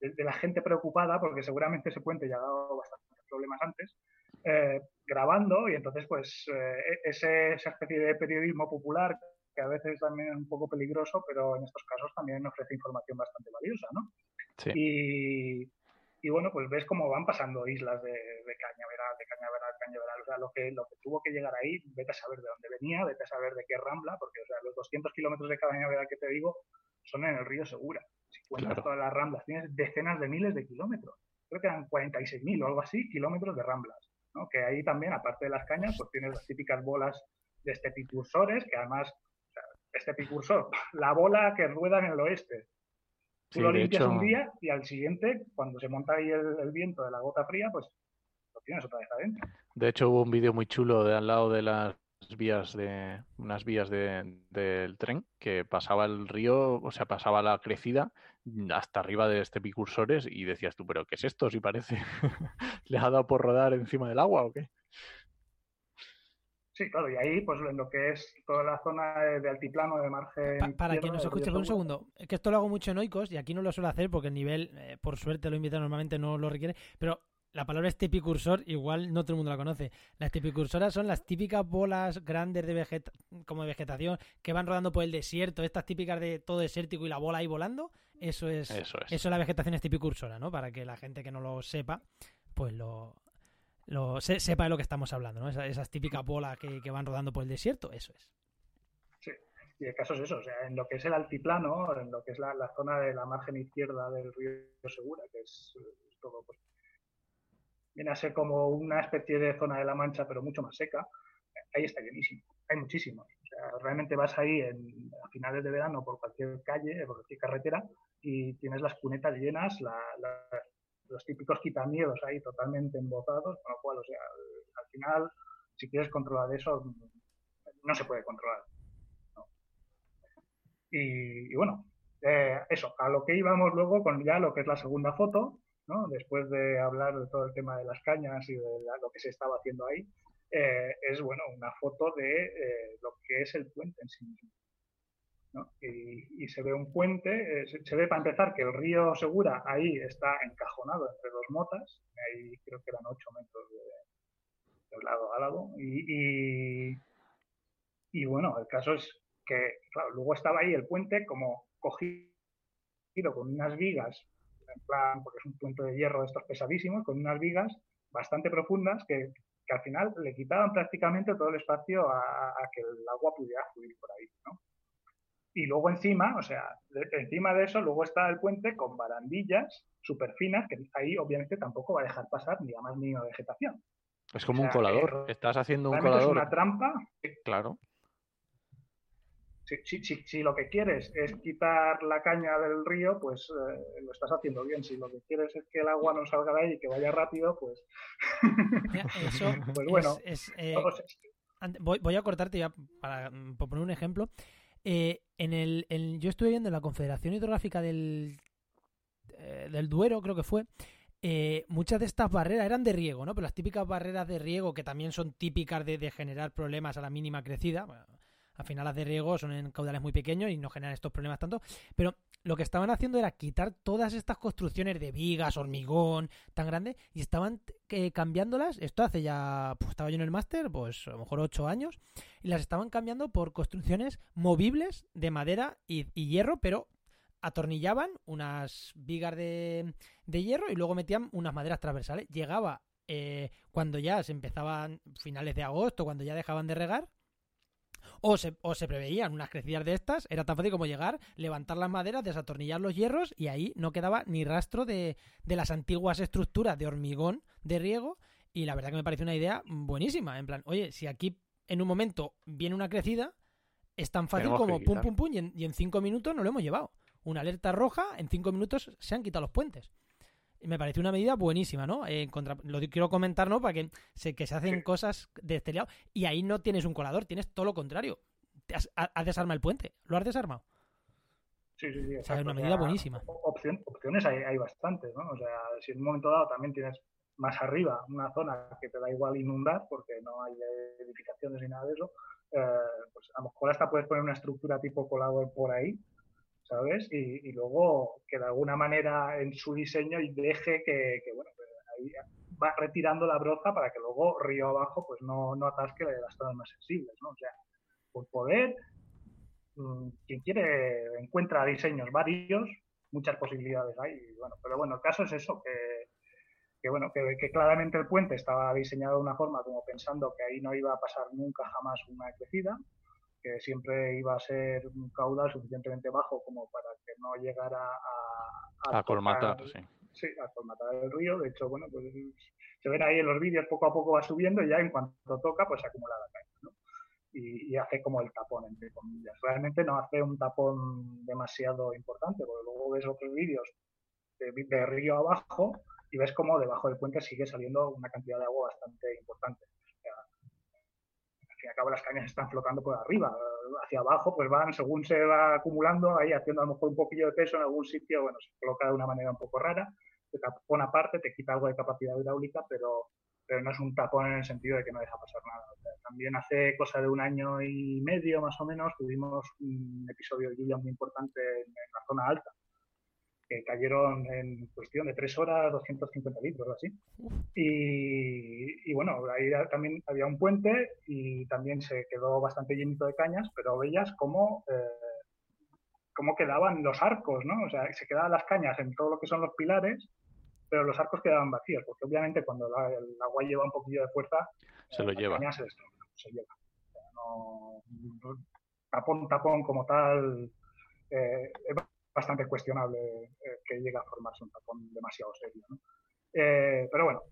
de, la gente preocupada, porque seguramente ese puente ya ha dado bastantes problemas antes, eh, grabando y entonces pues eh, e-, ese, esa especie de periodismo popular que a veces también es un poco peligroso, pero en estos casos también ofrece información bastante valiosa, ¿no? Sí. Y, y bueno, pues ves cómo van pasando islas de, de cañaveral, de cañaveral, cañaveral. O sea, lo que, lo que tuvo que llegar ahí, vete a saber de dónde venía, vete a saber de qué rambla, porque o sea, los 200 kilómetros de cañaveral que te digo son en el río Segura. Si cuentas todas las ramblas, tienes decenas de miles de kilómetros. Creo que eran 46.000 o algo así, kilómetros de ramblas. ¿no? Que ahí también, aparte de las cañas, pues tienes las típicas bolas de estepicursores, que además, este picursor, la bola que rueda en el oeste, Tú lo limpias un día y al siguiente, cuando se monta ahí el, viento de la gota fría, pues lo tienes otra vez adentro. De hecho, hubo un vídeo muy chulo de al lado de las vías de unas vías de, del tren que pasaba el río, o sea, pasaba la crecida hasta arriba de este picursores y decías tú, pero ¿qué es esto? Si parece, ¿le ha dado por rodar encima del agua o qué? Sí, claro, y ahí, pues en lo que es toda la zona de, altiplano, de margen. para que nos escuche por un segundo, es que esto lo hago mucho en Oikos y aquí no lo suelo hacer porque el nivel, eh, por suerte, lo invita normalmente no lo requiere, pero la palabra estepicursor igual no todo el mundo la conoce. Las estepicursoras son las típicas bolas grandes de como de vegetación que van rodando por el desierto, estas típicas de todo desértico y la bola ahí volando. Eso es, eso es. Eso es la vegetación estepicursora, ¿no? Para que la gente que no lo sepa, pues lo, lo sepa de lo que estamos hablando, ¿no? Esas, típicas bolas que, van rodando por el desierto, eso es. Sí, y el caso es eso, o sea, en lo que es el altiplano, en lo que es la, zona de la margen izquierda del río Segura, que es, todo, pues, viene a ser como una especie de zona de la Mancha, pero mucho más seca, ahí está llenísimo, hay muchísimos. O sea, realmente vas ahí en, a finales de verano por cualquier calle, por cualquier carretera, y tienes las cunetas llenas, la, los típicos quitamiedos ahí totalmente embotados, con lo cual, o sea, al, final, si quieres controlar eso, no se puede controlar. Y, bueno, eh, eso, a lo que íbamos luego con ya lo que es la segunda foto, ¿no? después de hablar de todo el tema de las cañas y de lo que se estaba haciendo ahí, eh, es bueno una foto de eh, lo que es el puente en sí mismo. Y, se ve un puente, eh, se, ve para empezar que el río Segura ahí está encajonado entre dos motas, ahí creo que eran 8 metros de, lado a lado, y, y, bueno, el caso es que, luego estaba ahí el puente como cogido con unas vigas, en plan, porque es un puente de hierro de estos pesadísimos, con unas vigas bastante profundas que, al final le quitaban prácticamente todo el espacio a, que el agua pudiera fluir por ahí. Y luego encima, o sea, encima de eso, luego está el puente con barandillas súper finas, que ahí obviamente tampoco va a dejar pasar ni a más ni vegetación. Es como un colador. Estás haciendo un colador. Es una trampa. Claro. Si, si, si, lo que quieres es quitar la caña del río, pues eh, lo estás haciendo bien. Si lo que quieres es que el agua no salga de ahí y que vaya rápido, pues. Eso pues bueno. Eh, voy, voy, a cortarte ya para poner un ejemplo. Eh, en el, yo estuve viendo en la Confederación Hidrográfica del, eh, del Duero, creo que fue, eh, muchas de estas barreras eran de riego, ¿no? Pero las típicas barreras de riego, que también son típicas de, generar problemas a la mínima crecida, al final las de riego son en caudales muy pequeños y no generan estos problemas tanto, pero lo que estaban haciendo era quitar todas estas construcciones de vigas, hormigón, tan grande, y estaban eh, cambiándolas, esto hace ya, pues estaba yo en el máster, pues a lo mejor ocho años, y las estaban cambiando por construcciones movibles de madera y, hierro, pero atornillaban unas vigas de, de, hierro y luego metían unas maderas transversales. Llegaba eh, cuando ya se empezaban finales de agosto, cuando ya dejaban de regar, o se, o se preveían unas crecidas de estas, era tan fácil como llegar, levantar las maderas, desatornillar los hierros y ahí no quedaba ni rastro de, de las antiguas estructuras de hormigón de riego y la verdad que me parece una idea buenísima, en plan, oye, si aquí en un momento viene una crecida, es tan fácil como pum pum pum y en, y en cinco minutos no lo hemos llevado. Una alerta roja, en cinco minutos se han quitado los puentes me parece una medida buenísima, ¿no? Eh, lo quiero comentar, ¿no? Para que se, que se hacen cosas de este lado. Y ahí no tienes un colador, tienes todo lo contrario. Has, desarmado el puente. ¿Lo has desarmado? Sí, sí, sí. O sea, es una medida buenísima. opciones hay, hay bastantes, ¿no? O sea, si en un momento dado también tienes más arriba una zona que te da igual inundar porque no hay edificaciones ni nada de eso, eh, pues a lo mejor hasta puedes poner una estructura tipo colador por ahí ¿sabes? Y, luego que de alguna manera en su diseño y deje que, bueno, ahí va retirando la broza para que luego río abajo pues no, no atasque las zonas más sensibles, ¿no? O sea, por poder, mm, quien quiere encuentra diseños varios, muchas posibilidades hay, bueno, pero bueno, el caso es eso, que, que bueno, que, que, claramente el puente estaba diseñado de una forma como pensando que ahí no iba a pasar nunca jamás una crecida, que siempre iba a ser un caudal suficientemente bajo como para que no llegara a... A, colmatar, sí. Sí, a colmatar el río. De hecho, bueno, pues se ven ahí en los vídeos, poco a poco va subiendo y ya en cuanto toca, pues se acumula la ¿no? Y, hace como el tapón, entre comillas. Realmente no hace un tapón demasiado importante, porque luego ves otros vídeos de, de río abajo y ves como debajo del puente sigue saliendo una cantidad de agua bastante importante fin y cabo las cañas están flotando por arriba. Hacia abajo, pues van, según se va acumulando, ahí haciendo a lo mejor un poquillo de peso en algún sitio, bueno, se coloca de una manera un poco rara, te tapón aparte, te quita algo de capacidad hidráulica, pero, pero no es un tapón en el sentido de que no deja pasar nada. también hace cosa de un año y medio más o menos tuvimos un episodio de lluvia muy importante en la zona alta que cayeron en cuestión de tres horas 250 litros o así. Y, bueno, ahí también había un puente y también se quedó bastante llenito de cañas, pero veías cómo, eh, cómo quedaban los arcos, ¿no? O sea, se quedaban las cañas en todo lo que son los pilares, pero los arcos quedaban vacíos, porque obviamente cuando el agua lleva un poquillo de fuerza, se lo lleva. se se lleva. O no, tapón, tapón como tal, eh, bastante cuestionable eh, que llegue a formarse un tapón demasiado serio. Eh, pero bueno,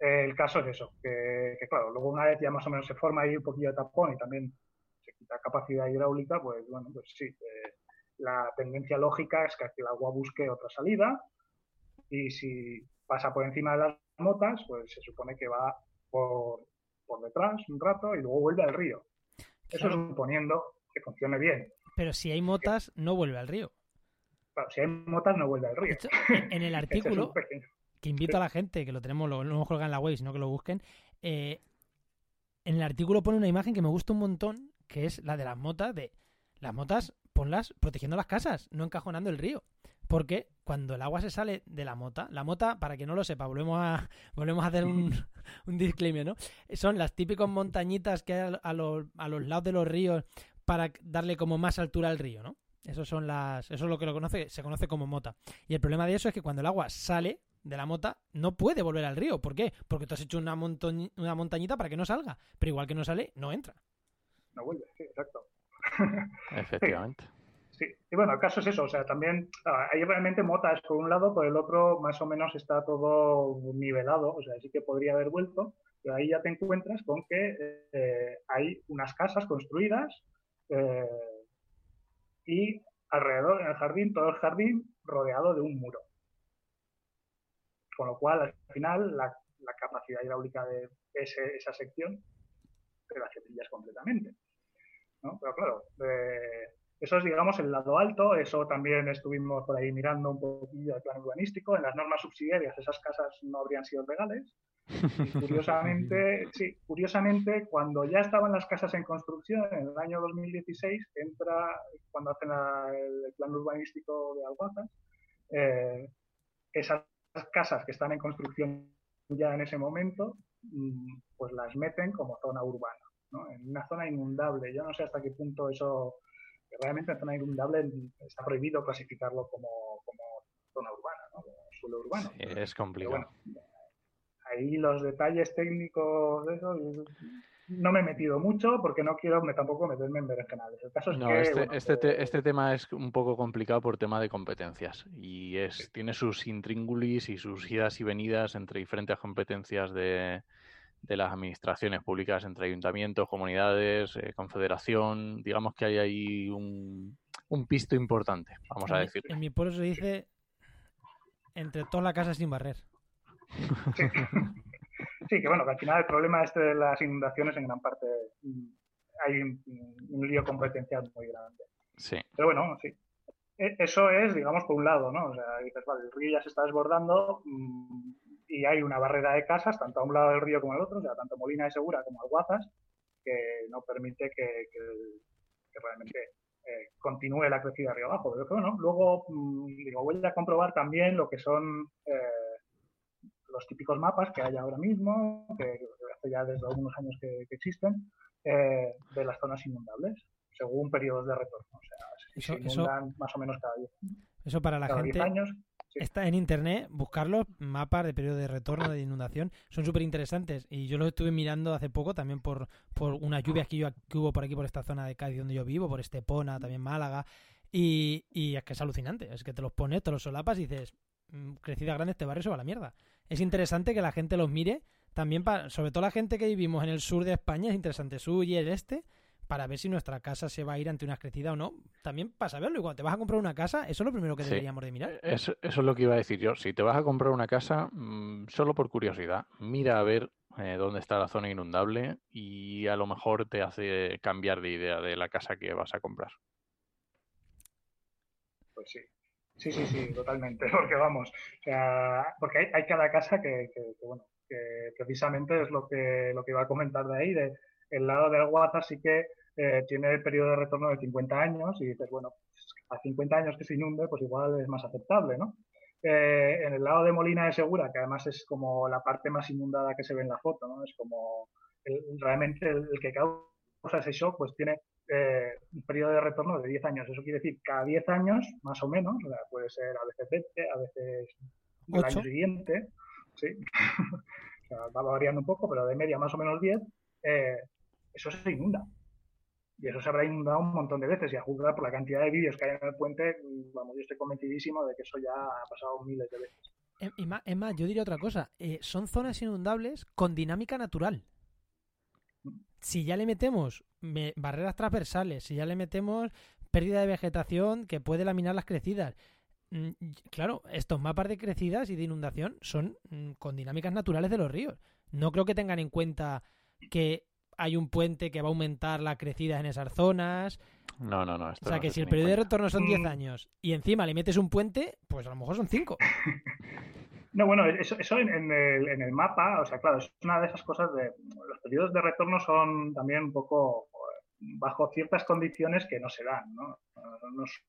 el caso es eso, que, claro, luego una vez ya más o menos se forma ahí un poquillo de tapón y también se quita capacidad hidráulica, pues bueno, pues sí, eh, la tendencia lógica es que el agua busque otra salida y si pasa por encima de las motas, pues se supone que va por, por detrás un rato y luego vuelve al río. Eso suponiendo que funcione bien. Pero si hay motas, no vuelve al río si hay motas no vuelve al río. en el artículo, que invito a la gente, que lo tenemos, lo, hemos colgado en la web, sino que lo busquen, eh, en el artículo pone una imagen que me gusta un montón, que es la de las motas, de las motas, ponlas protegiendo las casas, no encajonando el río. Porque cuando el agua se sale de la mota, la mota, para que no lo sepa, volvemos a, volvemos a hacer un, un disclaimer, ¿no? Son las típicas montañitas que hay a, los, a los lados de los ríos para darle como más altura al río, ¿no? Eso son las, eso es lo que lo conoce, se conoce como mota. Y el problema de eso es que cuando el agua sale de la mota, no puede volver al río. ¿Por qué? Porque tú has hecho una, una montañita para que no salga. Pero igual que no sale, no entra. No vuelve, sí, exacto. Efectivamente. Sí. y bueno, el caso es eso, o sea, también ah, hay realmente motas por un lado, por el otro más o menos está todo nivelado, o sea, sí que podría haber vuelto, pero ahí ya te encuentras con que eh, hay unas casas construidas eh, y alrededor en el jardín, todo el jardín rodeado de un muro. Con lo cual, al final, la, capacidad hidráulica de esa sección te la cepillas completamente. Pero claro, eso es, digamos, el lado alto. Eso también estuvimos por ahí mirando un poquillo el plan urbanístico. En las normas subsidiarias esas casas no habrían sido legales curiosamente, sí, curiosamente, cuando ya estaban las casas en construcción, en el año 2016, entra, cuando hacen el, plan urbanístico de Alguazas, eh, esas casas que están en construcción ya en ese momento, mm, pues las meten como zona urbana, ¿no? en una zona inundable. Yo no sé hasta qué punto eso, realmente en zona inundable está prohibido clasificarlo como, zona urbana, ¿no? como suelo urbano. es complicado ahí los detalles técnicos de eso no me he metido mucho porque no quiero me, tampoco meterme en berenjenales. El caso es que, este, este, eh, este, tema es un poco complicado por tema de competencias y es tiene sus intríngulis y sus idas y venidas entre diferentes competencias de, las administraciones públicas, entre ayuntamientos, comunidades, eh, confederación. Digamos que hay ahí un, un pisto importante, vamos a decir. En mi pueblo se dice entre toda la casa sin barrer. Sí. que bueno, que al final el problema este de las inundaciones en gran parte mm, hay un, lío competencial muy grande. Sí. Pero bueno, sí. E, eso es, digamos, por un lado, ¿no? O sea, dices, vale, el río ya se está desbordando mm, y hay una barrera de casas, tanto a un lado del río como al otro, o sea, tanto Molina de Segura como Alguazas, que no permite que, realmente eh, continúe la crecida río abajo. Pero bueno, luego, mm, digo, voy a comprobar también lo que son eh, los típicos mapas que hay ahora mismo, que hace ya desde algunos años que, existen, eh, de las zonas inundables, según periodos de retorno. O sea, se inundan más o menos cada 10 Eso para la gente. años, Está en internet, buscarlos, mapas de periodo de retorno, de inundación, son súper interesantes. Y yo los estuve mirando hace poco también por, por unas lluvias que, que hubo por aquí, por esta zona de Cádiz donde yo vivo, por Estepona, también Málaga. Y, y es que es alucinante. Es que te los pones, te los solapas y dices, mm, crecida grande este barrio se va a la mierda es interesante que la gente los mire. También, para, sobre todo la gente que vivimos en el sur de España, es interesante, sur y el este, para ver si nuestra casa se va a ir ante una crecida o no. También para saberlo. Y cuando te vas a comprar una casa, eso es lo primero que deberíamos de mirar. Eso, eso, es lo que iba a decir yo. Si te vas a comprar una casa, mm, solo por curiosidad, mira a ver eh, dónde está la zona inundable y a lo mejor te hace cambiar de idea de la casa que vas a comprar. Pues sí, sí, sí, sí, totalmente, porque vamos, o porque hay, cada casa que, bueno, que precisamente es lo que, lo que iba a comentar de ahí, de el lado del Guaza sí que eh, tiene el periodo de retorno de 50 años y dices, bueno, pues, a 50 años que se inunde, pues igual es más aceptable, ¿no? Eh, en el lado de Molina de Segura, que además es como la parte más inundada que se ve en la foto, ¿no? Es como realmente el, que causa ese shock, pues tiene eh, un periodo de retorno de 10 años. Eso quiere decir cada 10 años, más o menos, puede ser a veces 20, a veces el año siguiente, ¿sí? o sea, va variando un poco, pero de media más o menos 10, eso se inunda. Y eso se habrá inundado un montón de veces. Y a juzgar por la cantidad de vídeos que hay en el puente, vamos, yo estoy convencidísimo de que eso ya ha pasado miles de veces. Es más, yo diría otra cosa. Eh, son zonas inundables con dinámica natural. Si ya le metemos barreras transversales, si ya le metemos pérdida de vegetación que puede laminar las crecidas, mm, claro, estos mapas de crecidas y de inundación son mm, con dinámicas naturales de los ríos. No creo que tengan en cuenta que hay un puente que va a aumentar la crecida en esas zonas. No, no, no. o sea, que si el periodo de retorno son 10 mm. años y encima le metes un puente, pues a lo mejor son 5. No, bueno, eso, en, el, en, el, mapa, o sea, claro, es una de esas cosas de. Los periodos de retorno son también un poco bajo ciertas condiciones que no se dan, ¿no? no es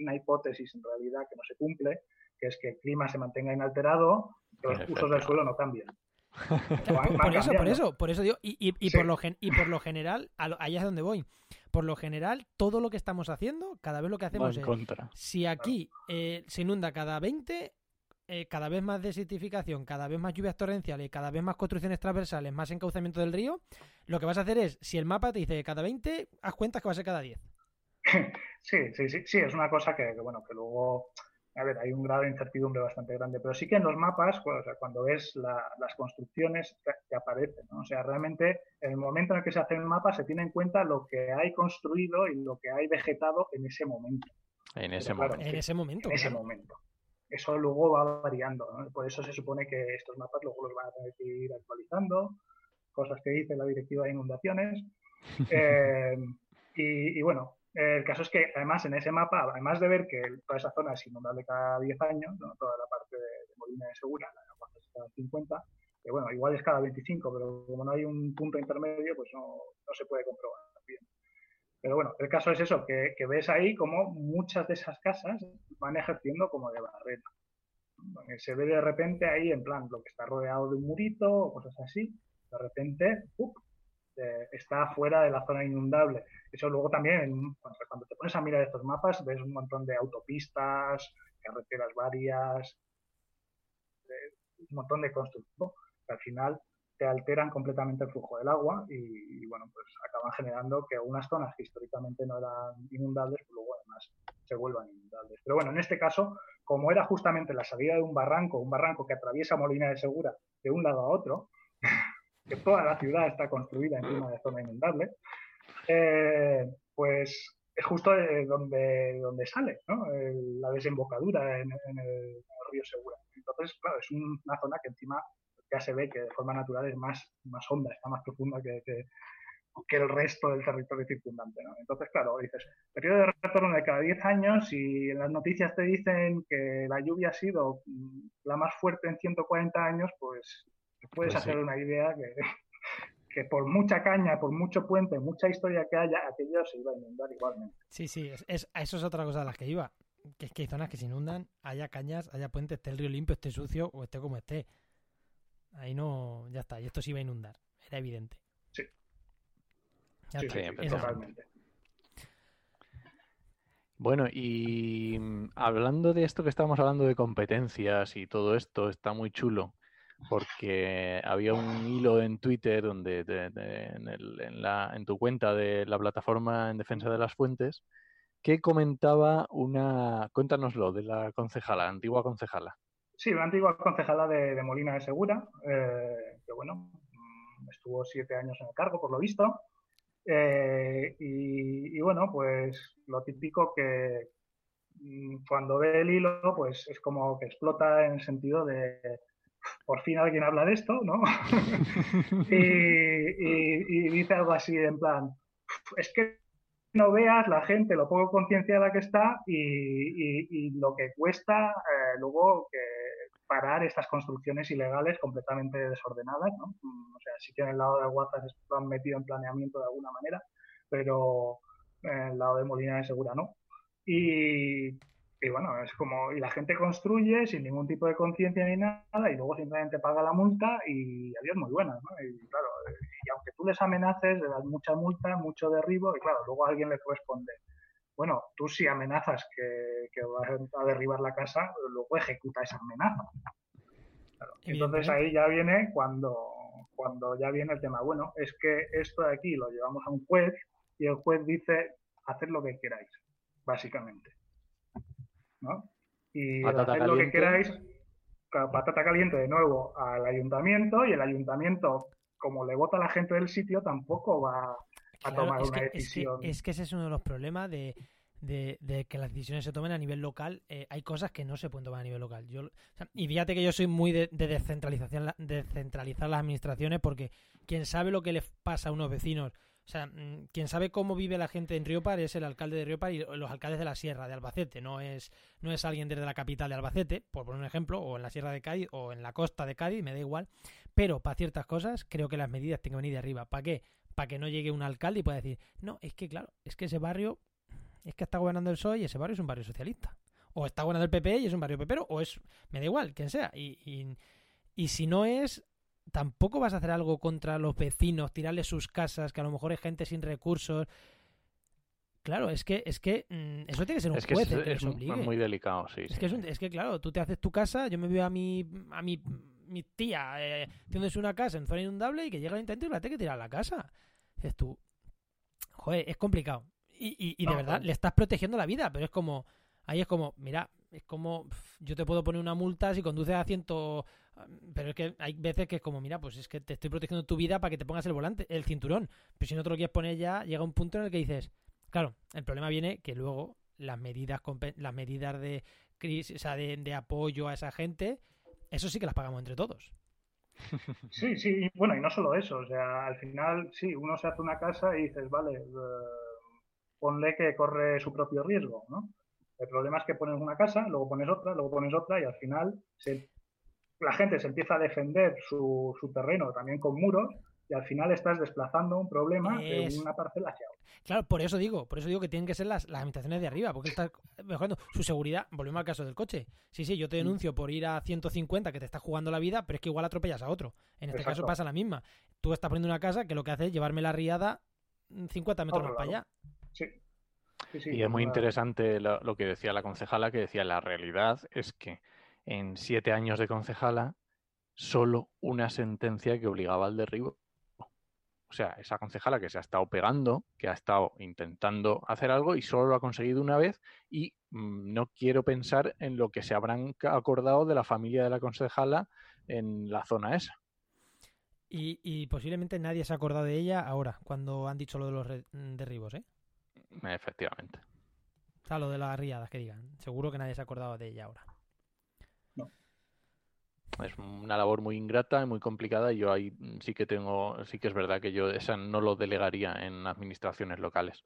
una hipótesis en realidad que no se cumple, que es que el clima se mantenga inalterado, que los usos del suelo no cambien. por, eso, por eso, por eso digo, y, y, por lo y por lo general, allá es donde voy. Por lo general, todo lo que estamos haciendo, cada vez lo que hacemos es, si aquí eh, se inunda cada 20, eh, cada vez más desertificación, cada vez más lluvias torrenciales, cada vez más construcciones transversales, más encauzamiento del río, lo que vas a hacer es, si el mapa te dice cada 20, haz cuentas que va a ser cada 10. Sí, sí, sí, sí, es una cosa que bueno, que luego a ver, hay un grado de incertidumbre bastante grande, pero sí que en los mapas, cuando ves las construcciones, te, aparecen. ¿no? O sea, realmente en el momento en el que se hace el mapa se tiene en cuenta lo que hay construido y lo que hay vegetado en ese momento. En ese, momento. en ese momento. En ese momento. Eso luego va variando. Por eso se supone que estos mapas luego los van a tener que ir actualizando, cosas que dice la directiva de inundaciones. Eh, y, y, bueno, el caso es que, además, en ese mapa, además de ver que toda esa zona es inundable cada 10 años, toda la parte de, Molina de Segura, la parte cada 50, que bueno, igual es cada 25, pero como no hay un punto intermedio, pues no, se puede comprobar. Pero bueno, el caso es eso, que, ves ahí como muchas de esas casas van ejerciendo como de barrera. Se ve de repente ahí en plan lo que está rodeado de un murito o cosas así, de repente, ¡up! está fuera de la zona inundable. Eso luego también, cuando, te pones a mirar estos mapas, ves un montón de autopistas, carreteras varias, un montón de construcción al final te alteran completamente el flujo del agua y, bueno, pues acaban generando que algunas zonas que históricamente no eran inundables, pues luego además se vuelvan inundables. Pero bueno, en este caso, como era justamente la salida de un barranco, un barranco que atraviesa Molina de Segura de un lado a otro, que toda la ciudad está construida encima de zona inundable, eh, pues es justo donde, donde sale la desembocadura en, el, río Segura. Entonces, claro, es una zona que encima ya se ve que de forma natural es más, más honda, está más profunda que, que, el resto del territorio circundante. Entonces, claro, dices, periodo de retorno de cada 10 años y en las noticias te dicen que la lluvia ha sido la más fuerte en 140 años, pues puedes pues hacer una idea que, que, por mucha caña, por mucho puente, mucha historia que haya, aquello se iba a inundar igualmente. Sí, sí, es, eso es otra cosa de las que iba. Que es que hay zonas que se inundan, haya cañas, haya puentes, esté el río limpio, esté sucio o esté como esté. Ahí no, ya está, y esto se iba a inundar, era evidente. Sí. Ya sí, totalmente. Bueno, y mm, hablando de esto que estábamos hablando de competencias y todo esto, está muy chulo porque había un hilo en Twitter donde en, tu cuenta de la plataforma en defensa de las fuentes que comentaba una, cuéntanoslo, de la concejala, antigua concejala. Sí, una antigua concejala de, Molina de Segura, eh, que bueno, mm, estuvo siete años en el cargo, por lo visto. Eh, y, bueno, pues lo típico que mm, cuando ve el hilo, pues es como que explota en el sentido de por fin alguien habla de esto, ¿no? y, dice algo así en plan, es que no veas la gente lo poco concienciada que está y, lo que cuesta eh, luego que parar estas construcciones ilegales completamente desordenadas, ¿no? O sea, sí que en el lado de se han metido en planeamiento de alguna manera, pero en el lado de Molina de Segura no. Y, y bueno, es como, y la gente construye sin ningún tipo de conciencia ni nada, y luego simplemente paga la multa y adiós, muy buenas, ¿no? Y claro, y aunque tú les amenaces, le das mucha multa, mucho derribo, y claro, luego alguien le responde, bueno, tú si amenazas que, que vas a derribar la casa, luego ejecuta esa amenaza. Entonces ahí ya viene cuando, cuando ya viene el tema, bueno, es que esto de aquí lo llevamos a un juez y el juez dice, haced lo que queráis, básicamente. Y haced lo que queráis, patata caliente de nuevo al ayuntamiento y el ayuntamiento, como le vota a la gente del sitio, tampoco va a tomar una decisión. Es que, ese es uno de los problemas de, que las decisiones se tomen a nivel local. Eh, hay cosas que no se pueden tomar a nivel local. Yo, y fíjate que yo soy muy de, descentralización, descentralizar las administraciones porque quien sabe lo que le pasa a unos vecinos o sea, mm, quien sabe cómo vive la gente en Riopar es el alcalde de Riopar y los alcaldes de la Sierra de Albacete. No es, no es alguien desde la capital de Albacete, por poner un ejemplo, o en la Sierra de Cádiz o en la costa de Cádiz, me da igual. Pero para ciertas cosas creo que las medidas tienen que venir de arriba. ¿Para qué? Para que no llegue un alcalde y pueda decir, no, es que claro, es que ese barrio, es que está gobernando el PSOE y ese barrio es un barrio socialista. O está gobernando el PP y es un barrio pepero, o es, me da igual, quien sea. Y, y, y si no es, tampoco vas a hacer algo contra los vecinos, tirarles sus casas, que a lo mejor hay gente sin recursos. Claro, es que, es que mm, eso tiene que ser un juez que, es, muy delicado, sí. Es, Que es, que, claro, tú te haces tu casa, yo me veo a mi, a mi, mi tía eh, una casa en zona inundable y que llega el intento y la tiene que tirar a la casa. Dices tú, joder, es complicado. Y, y, de verdad, le estás protegiendo la vida, pero es como, ahí es como, mira, es como, yo te puedo poner una multa si conduces a ciento pero es que hay veces que es como, mira, pues es que te estoy protegiendo tu vida para que te pongas el volante, el cinturón. Pero si no te lo quieres poner ya, llega un punto en el que dices, claro, el problema viene que luego las medidas, las medidas de crisis, o sea, de, apoyo a esa gente, eso sí que las pagamos entre todos. Sí, sí, bueno, y no solo eso, o sea, al final, sí, uno se hace una casa y dices, vale, eh, ponle que corre su propio riesgo, ¿no? El problema es que pones una casa, luego pones otra, luego pones otra y al final se la gente se empieza a defender su, su terreno también con muros y al final estás desplazando un problema de una parcela hacia. Claro, por eso digo, por eso digo que tienen que ser las, las administraciones de arriba, porque estás mejorando su seguridad. Volvemos al caso del coche. Sí, sí, yo te denuncio por ir a 150 que te estás jugando la vida, pero es que igual atropellas a otro. En este caso pasa la misma. Tú estás poniendo una casa que lo que hace es llevarme la riada 50 metros más para allá. Sí. y es muy interesante lo que decía la concejala, que decía la realidad es que en siete años de concejala solo una sentencia que obligaba al derribo. O sea, esa concejala que se ha estado pegando, que ha estado intentando hacer algo y solo lo ha conseguido una vez y mm, no quiero pensar en lo que se habrán acordado de la familia de la concejala en la zona esa. Y, posiblemente nadie se ha acordado de ella ahora, cuando han dicho lo de los mm, derribos, ¿eh? Efectivamente. O sea, lo de las riadas, que digan. Seguro que nadie se ha acordado de ella ahora es una labor muy ingrata y muy complicada y yo ahí sí que tengo, sí que es verdad que yo esa no lo delegaría en administraciones locales.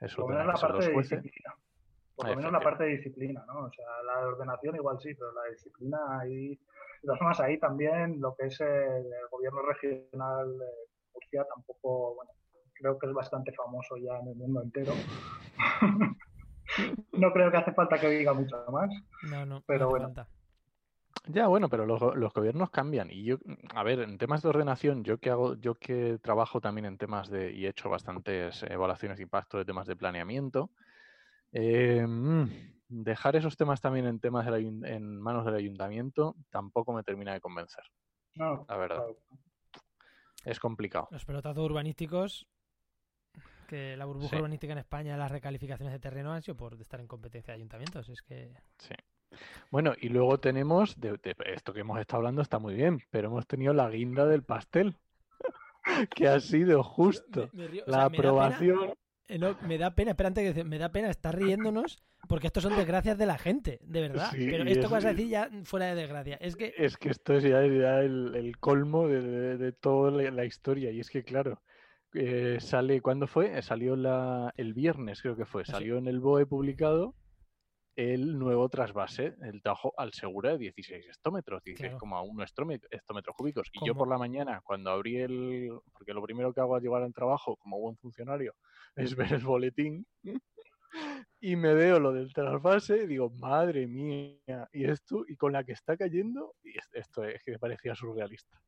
Eso Por lo menos la parte de disciplina. Por lo menos la parte de disciplina, ¿no? O sea, la ordenación igual sí, pero la disciplina ahí, de todas formas ahí también lo que es el, gobierno regional de Murcia tampoco, bueno, creo que es bastante famoso ya en el mundo entero. no creo que hace falta que diga mucho más. No, no. Pero bueno. Ya, bueno, pero los, gobiernos cambian. Y yo, a ver, en temas de ordenación, yo que hago, yo que trabajo también en temas de, y he hecho bastantes evaluaciones de impacto de temas de planeamiento, eh, mm, dejar esos temas también en temas en manos del ayuntamiento tampoco me termina de convencer. No, la verdad. Es complicado. Los pelotazos urbanísticos, que la burbuja urbanística en España, las recalificaciones de terreno han sido por estar en competencia de ayuntamientos. Es que. Sí. Bueno, y luego tenemos, de, esto que hemos estado hablando está muy bien, pero hemos tenido la guinda del pastel, que ha sido justo la aprobación. Eh, me da pena, espera, antes que me da pena estar riéndonos, porque estos son desgracias de la gente, de verdad. Pero esto que vas a decir ya fuera de desgracia. Es que, es que esto es ya, el, colmo de, toda la historia. Y es que, claro, eh, sale, ¿cuándo fue? Salió la, el viernes, creo que fue. Salió en el BOE publicado el nuevo trasvase, el Tajo al Segura de 16 hectómetros, 16,1 hectómetros cúbicos. Y yo por la mañana, cuando abrí el. Porque lo primero que hago al llegar al trabajo, como buen funcionario, es ver el boletín. y me veo lo del trasvase y digo, madre mía, y esto, y con la que está cayendo, y esto es que me parecía surrealista.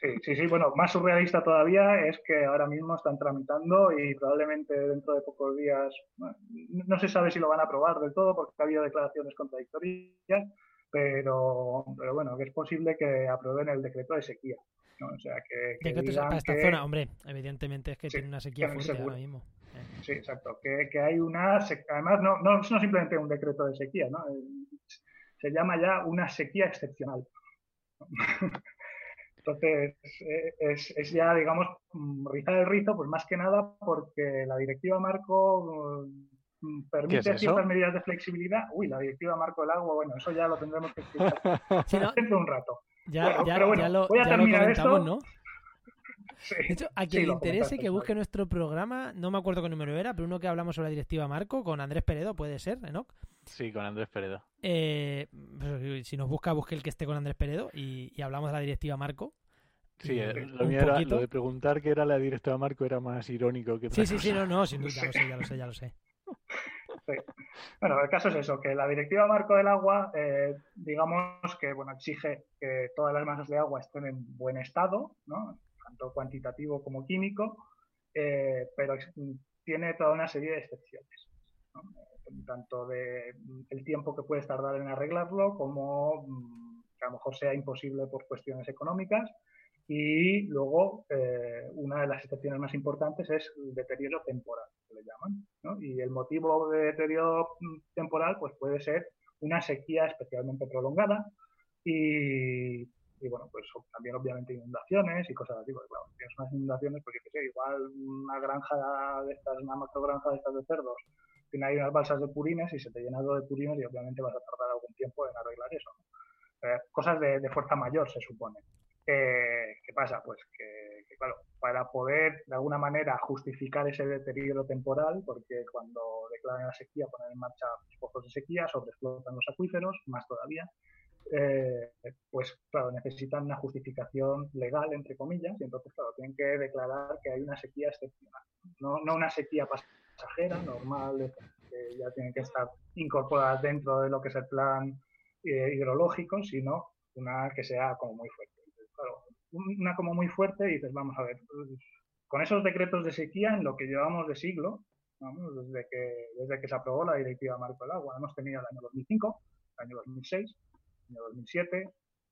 Sí, sí, sí. Bueno, más surrealista todavía es que ahora mismo están tramitando y probablemente dentro de pocos días, no se sabe si lo van a aprobar del todo porque ha habido declaraciones contradictorias, pero, pero bueno, que es posible que aprueben el decreto de sequía. O sea, que, que para esta zona, hombre, evidentemente es que tiene una sequía fuerte ahora mismo. Sí, exacto. Que, que hay una, además no, no, no simplemente un decreto de sequía, ¿no? Se llama ya una sequía excepcional. Entonces, eh, es, ya, digamos, mm, rizar el rizo, pues más que nada porque la directiva marco mm, permite ciertas medidas de flexibilidad. Uy, la directiva marco del agua, bueno, eso ya lo tendremos que explicar dentro de un rato. Ya, ya, lo, voy a terminar esto. ¿no? De hecho, a quien le interese que busque nuestro programa, no me acuerdo qué número era, pero uno que hablamos sobre la directiva Marco con Andrés Peredo, puede ser, Enoch. Sí, con Andrés Peredo. Eh, pues, si nos busca, busque el que esté con Andrés Peredo y, hablamos de la directiva Marco. Sí, eh, lo, mío era, lo de preguntar qué era la directiva Marco era más irónico que Sí, sí, sí, no, no, sin duda, ya lo sé, ya lo sé, ya lo sé. Bueno, el caso es eso, que la directiva marco del agua, eh, digamos que bueno, exige que todas las masas de agua estén en buen estado, ¿no? Tanto cuantitativo como químico, eh, pero tiene toda una serie de excepciones, tanto de el tiempo que puedes tardar en arreglarlo como mm, que a lo mejor sea imposible por cuestiones económicas. Y luego, eh, una de las excepciones más importantes es el deterioro temporal, que le llaman. Y el motivo de deterioro mm, temporal pues puede ser una sequía especialmente prolongada y y bueno, pues también obviamente inundaciones y cosas así, porque claro, tienes unas inundaciones, porque que sé, igual una granja de estas, una macrogranja de estas de cerdos, tiene ahí unas balsas de purines y se te llena de purines y obviamente vas a tardar algún tiempo en arreglar eso. Eh, cosas de, fuerza mayor, se supone. Eh, ¿Qué pasa? Pues que, claro, para poder de alguna manera justificar ese deterioro temporal, porque cuando declaran la sequía, ponen en marcha pozos de sequía, sobreexplotan los acuíferos, más todavía, eh, pues claro, necesitan una justificación legal, entre comillas, y entonces, claro, tienen que declarar que hay una sequía excepcional, no, no una sequía pasajera, normal, que ya tienen que estar incorporadas dentro de lo que es el plan eh, hidrológico, sino una que sea como muy fuerte. una como muy fuerte y dices, vamos a ver, con esos decretos de sequía en lo que llevamos de siglo, desde, que, desde que se aprobó la directiva Marco del Agua, hemos tenido el año 2005, el año 2006, año 2007,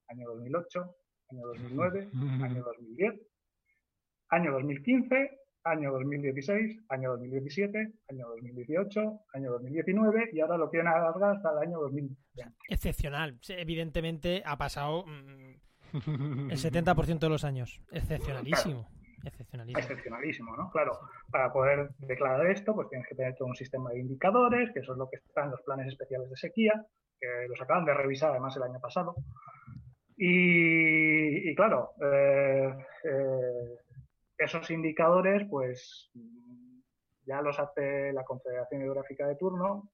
año 2008, año 2009, año 2010, año 2015, año 2016, año 2017, año 2018, año 2019 y ahora lo quieren alargar hasta el año 2020. Excepcional. Evidentemente ha pasado mm, el 70% de los años. Excepcionalísimo. Excepcionalísimo. Excepcionalísimo, ¿no? Claro, para poder declarar esto, pues tienes que tener todo un sistema de indicadores, que eso es lo que está en los planes especiales de sequía, que los acaban de revisar además el año pasado. Y, claro, eh, eh, esos indicadores, pues ya los hace la Confederación Hidrográfica de turno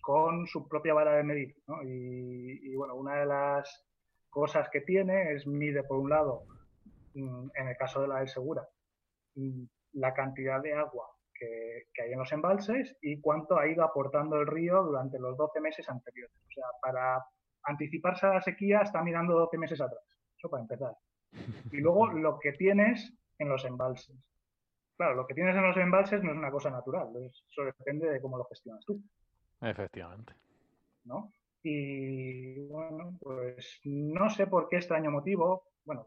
con su propia vara de medir. Y, bueno, una de las cosas que tiene es mide, por un lado, mm, en el caso de la del Segura, la cantidad de agua que, hay en los embalses y cuánto ha ido aportando el río durante los 12 meses anteriores. O sea, para anticiparse a la sequía está mirando 12 meses atrás. Eso para empezar. Y luego lo que tienes en los embalses. Claro, lo que tienes en los embalses no es una cosa natural, eso depende de cómo lo gestionas tú. Efectivamente. ¿No? Y bueno, pues no sé por qué extraño motivo, bueno,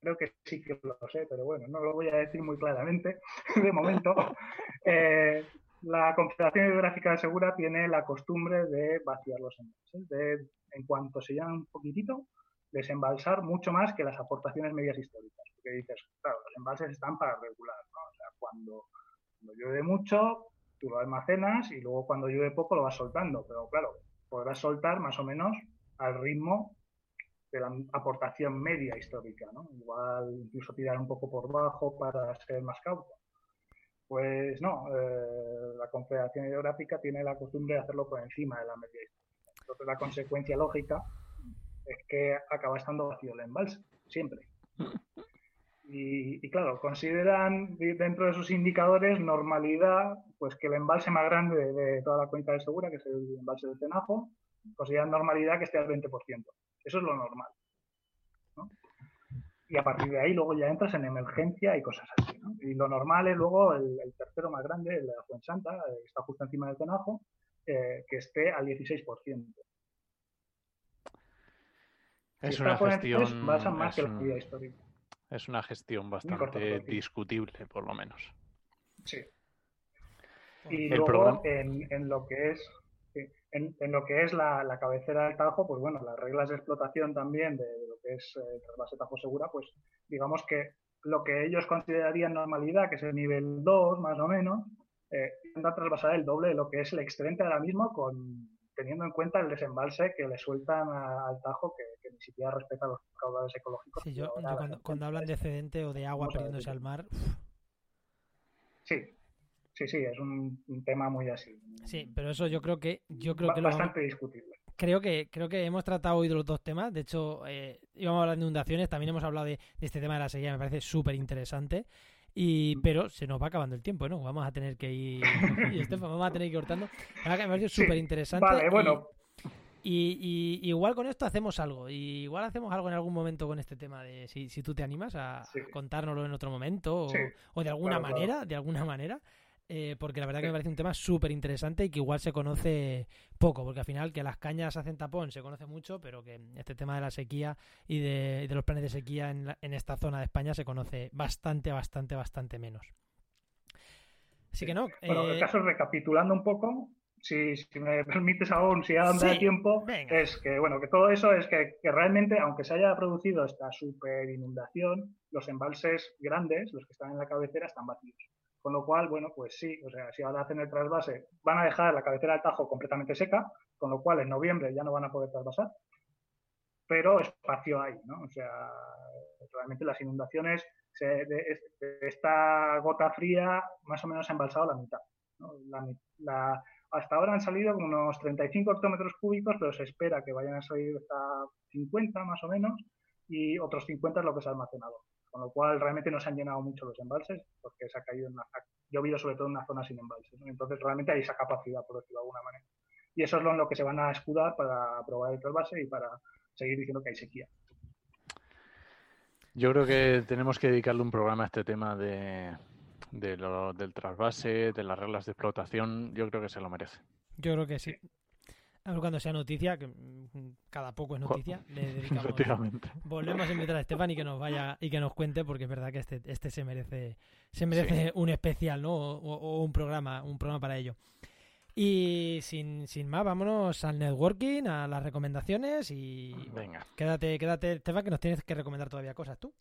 creo que sí que lo sé, pero bueno, no lo voy a decir muy claramente de momento. Eh, la Confederación Hidrográfica de Segura tiene la costumbre de vaciar los embalses, de en cuanto se llenan un poquitito, desembalsar mucho más que las aportaciones medias históricas. Porque dices, claro, los embalses están para regular, ¿no? O sea, cuando, llueve mucho, Tú lo almacenas y luego cuando llueve poco lo vas soltando, pero claro, podrás soltar más o menos al ritmo de la aportación media histórica, ¿no? Igual incluso tirar un poco por bajo para ser más cauto. Pues no, eh, la Confederación Hidrográfica tiene la costumbre de hacerlo por encima de la media histórica. Entonces la consecuencia lógica es que acaba estando vacío el embalse, siempre. Y, claro, consideran dentro de sus indicadores normalidad, pues que el embalse más grande de, toda la cuenca de Segura, que es el embalse del Cenajo, consideran normalidad que esté al 20%. Eso es lo normal. Y a partir de ahí luego ya entras en emergencia y cosas así. Y lo normal es luego el, tercero más grande, el de la Fuensanta, que eh, está justo encima del Cenajo, eh, que esté al 16%. Es una gestión. más que la histórica. Es una gestión bastante discutible, por lo menos. Sí. Y luego, en, lo que es en, lo que es la, cabecera del Tajo, pues bueno, las reglas de explotación también de, lo que es eh, trasvase Tajo Segura, pues digamos que lo que ellos considerarían normalidad, que es el nivel 2 más o menos, eh, a trasvasar el doble de lo que es el excedente ahora mismo con, teniendo en cuenta el desembalse que le sueltan al Tajo, que, ni siquiera respeta los caudales ecológicos. Sí, yo, cuando, hablan de excedente o de agua perdiéndose al mar. Sí, sí, sí, es un, tema muy así. Sí, pero eso yo creo que yo creo que bastante discutible. Creo que creo que hemos tratado hoy de los dos temas. De hecho, eh, íbamos a hablar de inundaciones, también hemos hablado de, de este tema de la sequía, me parece súper interesante. Y, pero se nos va acabando el tiempo, ¿no? Vamos a tener que ir. y vamos a tener que ir cortando. Me parece súper interesante. Vale, bueno. Y, igual con esto hacemos algo. Y igual hacemos algo en algún momento con este tema de si, si tú te animas a, contárnoslo en otro momento o, de alguna manera, de alguna manera. Eh, porque la verdad que me parece un tema súper interesante y que igual se conoce poco, porque al final que las cañas hacen tapón se conoce mucho, pero que este tema de la sequía y de, los planes de sequía en, en, esta zona de España se conoce bastante, bastante, bastante menos. Así que no. Bueno, el eh, caso, recapitulando un poco, si, me permites aún, si aún da tiempo, es que, bueno, que todo eso es que, que, realmente, aunque se haya producido esta super inundación, los embalses grandes, los que están en la cabecera, están vacíos. Con lo cual, bueno, pues sí, o sea, si ahora hacen el trasvase, van a dejar la cabecera del Tajo completamente seca, con lo cual en noviembre ya no van a poder trasvasar, pero espacio hay, ¿no? O sea, realmente las inundaciones de, esta gota fría más o menos ha embalsado la mitad. hasta ahora han salido unos 35 hectómetros cúbicos, pero se espera que vayan a salir hasta 50 más o menos, y otros 50 es lo que se ha almacenado con lo cual realmente no se han llenado mucho los embalses porque se ha caído en una, llovido sobre todo en una zona sin embalses. Entonces realmente hay esa capacidad, por decirlo de alguna manera. Y eso es lo en lo que se van a escudar para probar el trasvase y para seguir diciendo que hay sequía. Yo creo que tenemos que dedicarle un programa a este tema de, del trasvase, de las reglas de explotación. Yo creo que se lo merece. Yo creo que sí cuando sea noticia, que mm, cada poco es noticia, le dedicamos. Volvemos a invitar a Estefan y que nos vaya y que nos cuente, porque es verdad que este, este se merece, se merece un especial, ¿no? O, un programa, un programa para ello. Y sin, sin más, vámonos al networking, a las recomendaciones y Venga. quédate, quédate, Estefan, que nos tienes que recomendar todavía cosas tú.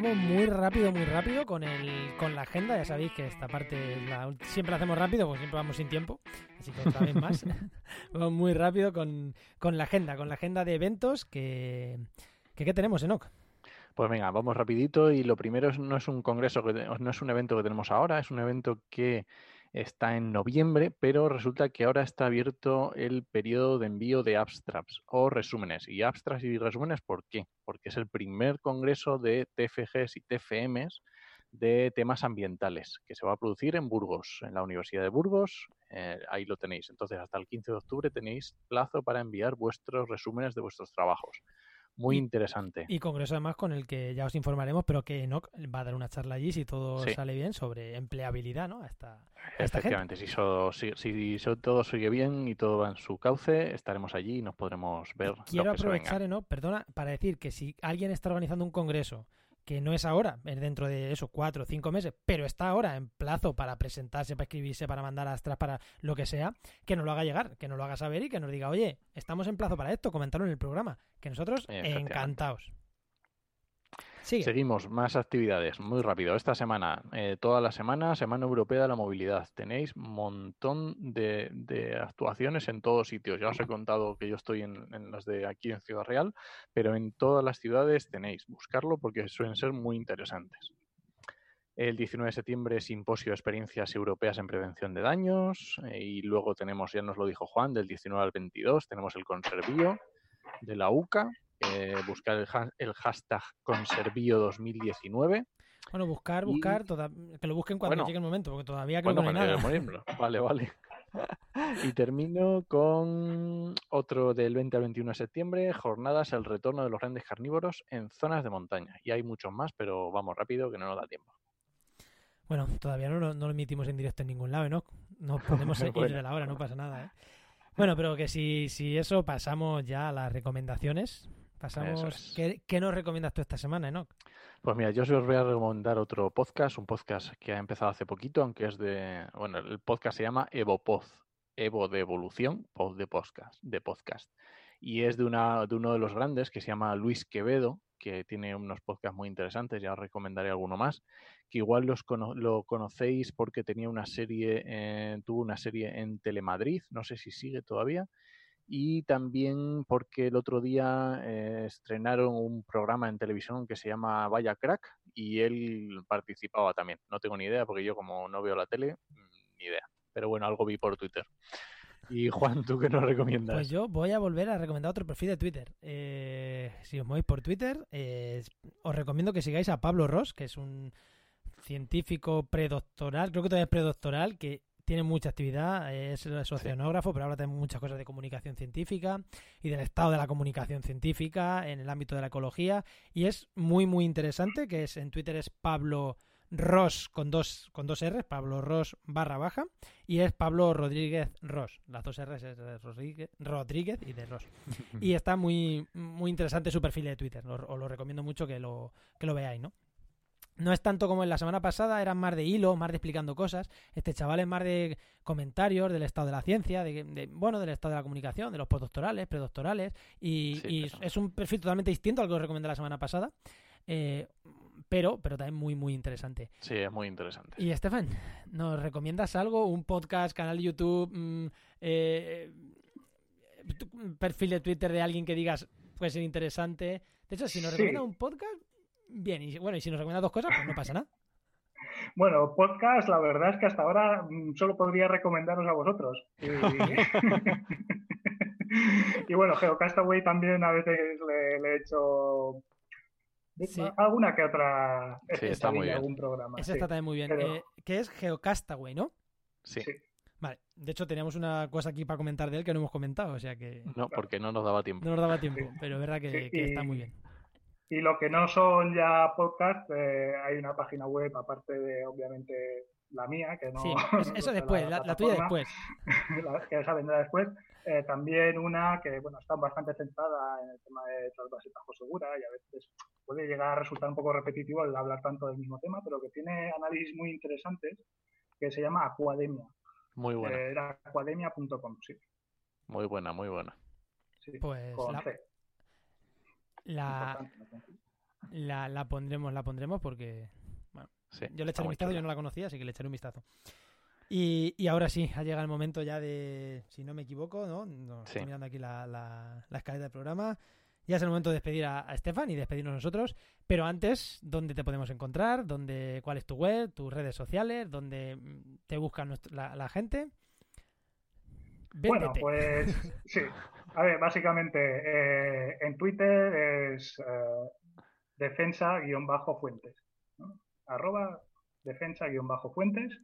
Vamos muy rápido, muy rápido con el con la agenda. Ya sabéis que esta parte siempre la hacemos rápido, porque siempre vamos sin tiempo. Así que otra vez más. vamos muy rápido con, la agenda, con la agenda de eventos que, que ¿qué tenemos, Enoch? Pues venga, vamos rapidito y lo primero no es un congreso, que, no es un evento que tenemos ahora, es un evento que está en noviembre, pero resulta que ahora está abierto el periodo de envío de abstracts o resúmenes. Y abstracts y resúmenes, ¿por qué? Porque es el primer congreso de TFGs y TFMs de temas ambientales que se va a producir en Burgos, en la Universidad de Burgos. Eh, ahí lo tenéis. Entonces, hasta el 15 de octubre tenéis plazo para enviar vuestros resúmenes de vuestros trabajos. Muy interesante. Y congreso además con el que ya os informaremos, pero que Enoch va a dar una charla allí si todo sale bien sobre empleabilidad, ¿no? Esta, Efectivamente, si, si, todo sigue bien y todo va en su cauce, estaremos allí y nos podremos ver. Quiero aprovechar, Enoch, perdona, para decir que si alguien está organizando un congreso que no es ahora, es dentro de eso, cuatro o cinco meses, pero está ahora en plazo para presentarse, para escribirse, para mandar astras, para lo que sea, que nos lo haga llegar, que nos lo haga saber y que nos diga, oye, estamos en plazo para esto, comentarlo en el programa, que nosotros encantados. Seguimos, más actividades, muy rápido. Esta semana, eh, toda la semana, Semana Europea de la Movilidad. Tenéis montón de, actuaciones en todos sitios. Ya os he contado que yo estoy en, en, las de aquí en Ciudad Real, pero en todas las ciudades tenéis. Buscarlo porque suelen ser muy interesantes. El 19 de septiembre, simposio de experiencias europeas en prevención de daños. Eh, y luego tenemos, ya nos lo dijo Juan, del 19 al 22, tenemos el Conservío de la UCA. Eh, buscar el, hashtag Conservío 2019. Bueno, buscar, buscar, que lo busquen cuando llegue el momento, porque todavía creo que no hay nada. Vale, vale. y termino con otro del 20 al 21 de septiembre, jornadas el retorno de los grandes carnívoros en zonas de montaña. Y hay muchos más, pero vamos rápido que no nos da tiempo. Bueno, todavía no, lo emitimos en directo en ningún lado, ¿no? No podemos ir de la hora, no pasa nada, ¿eh? Bueno, pero que si, si eso pasamos ya a las recomendaciones. Pasamos. ¿Qué, nos recomiendas tú esta semana, Enoch? Pues mira, yo os voy a recomendar otro podcast, un podcast que ha empezado hace poquito, aunque es de. Bueno, el podcast se llama EvoPod, Evo de evolución, Pod de podcast, de podcast. Y es de, una, de uno de los grandes que se llama Luis Quevedo, que tiene unos podcasts muy interesantes, ya os recomendaré alguno más, que igual los lo conocéis porque tenía una serie, eh, tuvo una serie en Telemadrid, no sé si sigue todavía, y también porque el otro día eh, estrenaron un programa en televisión que se llama Vaya Crack y él participaba también. No tengo ni idea porque yo como no veo la tele, mm, ni idea. Pero bueno, algo vi por Twitter. Y Juan, ¿tú qué nos recomiendas? Pues yo voy a volver a recomendar otro perfil de Twitter. Eh, si os movéis por Twitter, eh, os recomiendo que sigáis a Pablo Ross, que es un científico predoctoral, creo que todavía es predoctoral, que tiene mucha actividad, es sociógrafo, pero habla también muchas cosas de comunicación científica y del estado de la comunicación científica en el ámbito de la ecología. Y es muy, muy interesante, que es en Twitter es Pablo Ross con dos, con dos R's, Pablo Ross barra baja, y es Pablo Rodríguez Ross. Las dos R's es de Rodríguez, Rodríguez y de Ross. y está muy, muy interesante su perfil de Twitter. Os lo recomiendo mucho que lo, que lo veáis, ¿no? No es tanto como en la semana pasada, eran más de hilo, más de explicando cosas. Este chaval es más de comentarios del estado de la ciencia, de, bueno, del estado de la comunicación, de los postdoctorales, predoctorales, y, es un perfil totalmente distinto al que os recomendé la semana pasada. Eh, pero, pero también muy, muy interesante. Sí, es muy interesante. Y Estefan, ¿nos recomiendas algo? ¿Un podcast, canal de YouTube, mm, eh, perfil de Twitter de alguien que digas puede ser interesante? De hecho, si nos recomienda un podcast, bien. Y bueno, y si nos recomienda dos cosas, pues no pasa nada. Bueno, podcast, la verdad es que hasta ahora mm, solo podría recomendaros a vosotros. Y, y bueno, Geocastaway también a veces le, le he hecho Alguna que otra. Sí, está muy bien. Algún programa. Esa está también muy bien. Eh, que es Geocastaway, ¿no? Sí. Vale. De hecho, teníamos una cosa aquí para comentar de él que no hemos comentado, o sea que. No, porque no nos daba tiempo. No nos daba tiempo, pero es verdad que, está muy bien. Y lo que no son ya podcasts, eh, hay una página web, aparte de, obviamente, la mía, que no. Sí, eso después, la, tuya después. la, que esa vendrá después. Eh, también una que, bueno, está bastante centrada en el tema de trasvase bajo segura y a veces puede llegar a resultar un poco repetitivo el hablar tanto del mismo tema, pero que tiene análisis muy interesantes que se llama Aquademia. Muy buena. Eh, era aquademia.com, sí. Muy buena, muy buena. Sí, pues la, La, la, pondremos, la pondremos porque bueno, yo le echaré un vistazo, yo no la conocía, así que le echaré un vistazo. Y, y, ahora sí, ha llegado el momento ya de, si no me equivoco, ¿no? Estoy mirando aquí la, la, la escaleta del programa. Ya es el momento de despedir a, Estefan y despedirnos nosotros. Pero antes, ¿dónde te podemos encontrar? ¿Dónde, ¿Cuál es tu web, tus redes sociales? ¿Dónde te busca la, gente? Bueno, pues sí. A ver, básicamente eh, en Twitter es eh, defensa-fuentes. Arroba defensa-fuentes.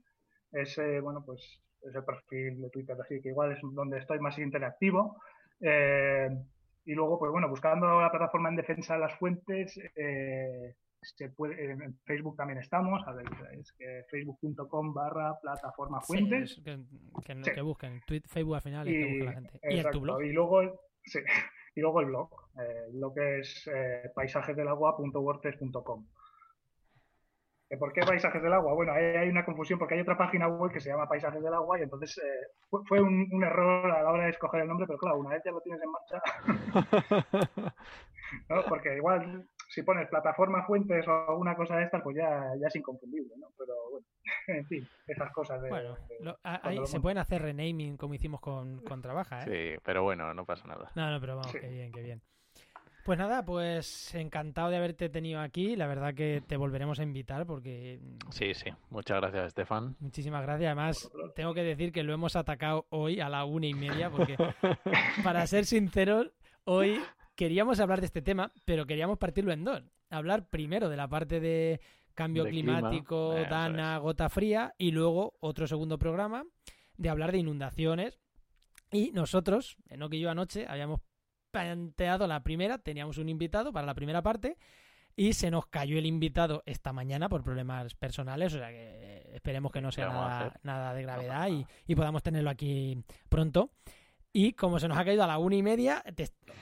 Ese, bueno, pues ese perfil de Twitter, así que igual es donde estoy más interactivo. Eh, y luego, pues bueno, buscando la plataforma en defensa de las fuentes, eh, se puede, en Facebook también estamos, a ver, es que facebook.com barra plataforma fuentes. que, busquen, Facebook al final y, que busque la gente. ¿Y tu blog? Y luego, sí, y luego el blog, eh, lo que es eh, paisajesdelagua.wordpress.com. ¿Por qué Paisajes del Agua? Bueno, ahí hay una confusión porque hay otra página web que se llama Paisajes del Agua y entonces eh, fue, un, error a la hora de escoger el nombre, pero claro, una vez ya lo tienes en marcha, porque igual si pones plataforma fuentes o alguna cosa de estas, pues ya, ya es inconfundible, ¿no? Pero bueno, en fin, esas cosas de... Bueno, ahí se pueden hacer renaming como hicimos con, con Trabaja, ¿eh? Sí, pero bueno, no pasa nada. No, no, pero vamos, qué bien, qué bien. Pues nada, pues encantado de haberte tenido aquí. La verdad que te volveremos a invitar porque... Sí, sí. Muchas gracias, Estefan. Muchísimas gracias. Además, tengo que decir que lo hemos atacado hoy a la una y media porque, para ser sinceros, hoy queríamos hablar de este tema, pero queríamos partirlo en dos. Hablar primero de la parte de cambio climático, Dana, gota fría, y luego otro segundo programa de hablar de inundaciones. Y nosotros, no que yo anoche, habíamos planteado la primera, teníamos un invitado para la primera parte y se nos cayó el invitado esta mañana por problemas personales, o sea que esperemos que no sea nada, nada, de gravedad y, podamos tenerlo aquí pronto. Y como se nos ha caído a la una y media,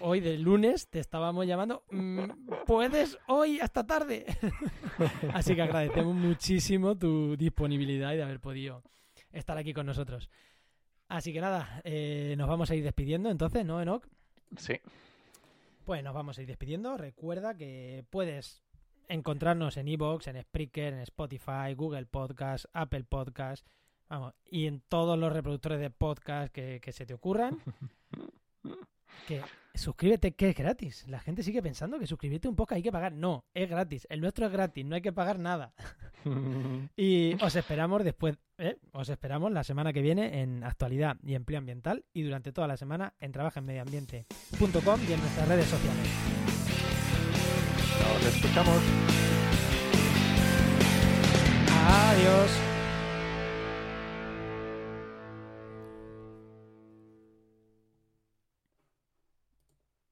hoy del lunes te estábamos llamando, mm, ¿puedes hoy hasta tarde? Así que agradecemos muchísimo tu disponibilidad y de haber podido estar aquí con nosotros. Así que nada, eh, nos vamos a ir despidiendo entonces, ¿no, Enoch? Sí. Pues nos vamos a ir despidiendo. Recuerda que puedes encontrarnos en Evox, en Spreaker, en Spotify, Google Podcast, Apple Podcast, vamos, y en todos los reproductores de podcast que, que se te ocurran. que suscríbete, que es gratis. La gente sigue pensando que suscribirte un podcast hay que pagar. No, es gratis. El nuestro es gratis, no hay que pagar nada. y os esperamos después, ¿eh? os esperamos la semana que viene en actualidad y empleo ambiental y durante toda la semana en trabajenmedioambiente.com y en nuestras redes sociales. Nos escuchamos. Adiós.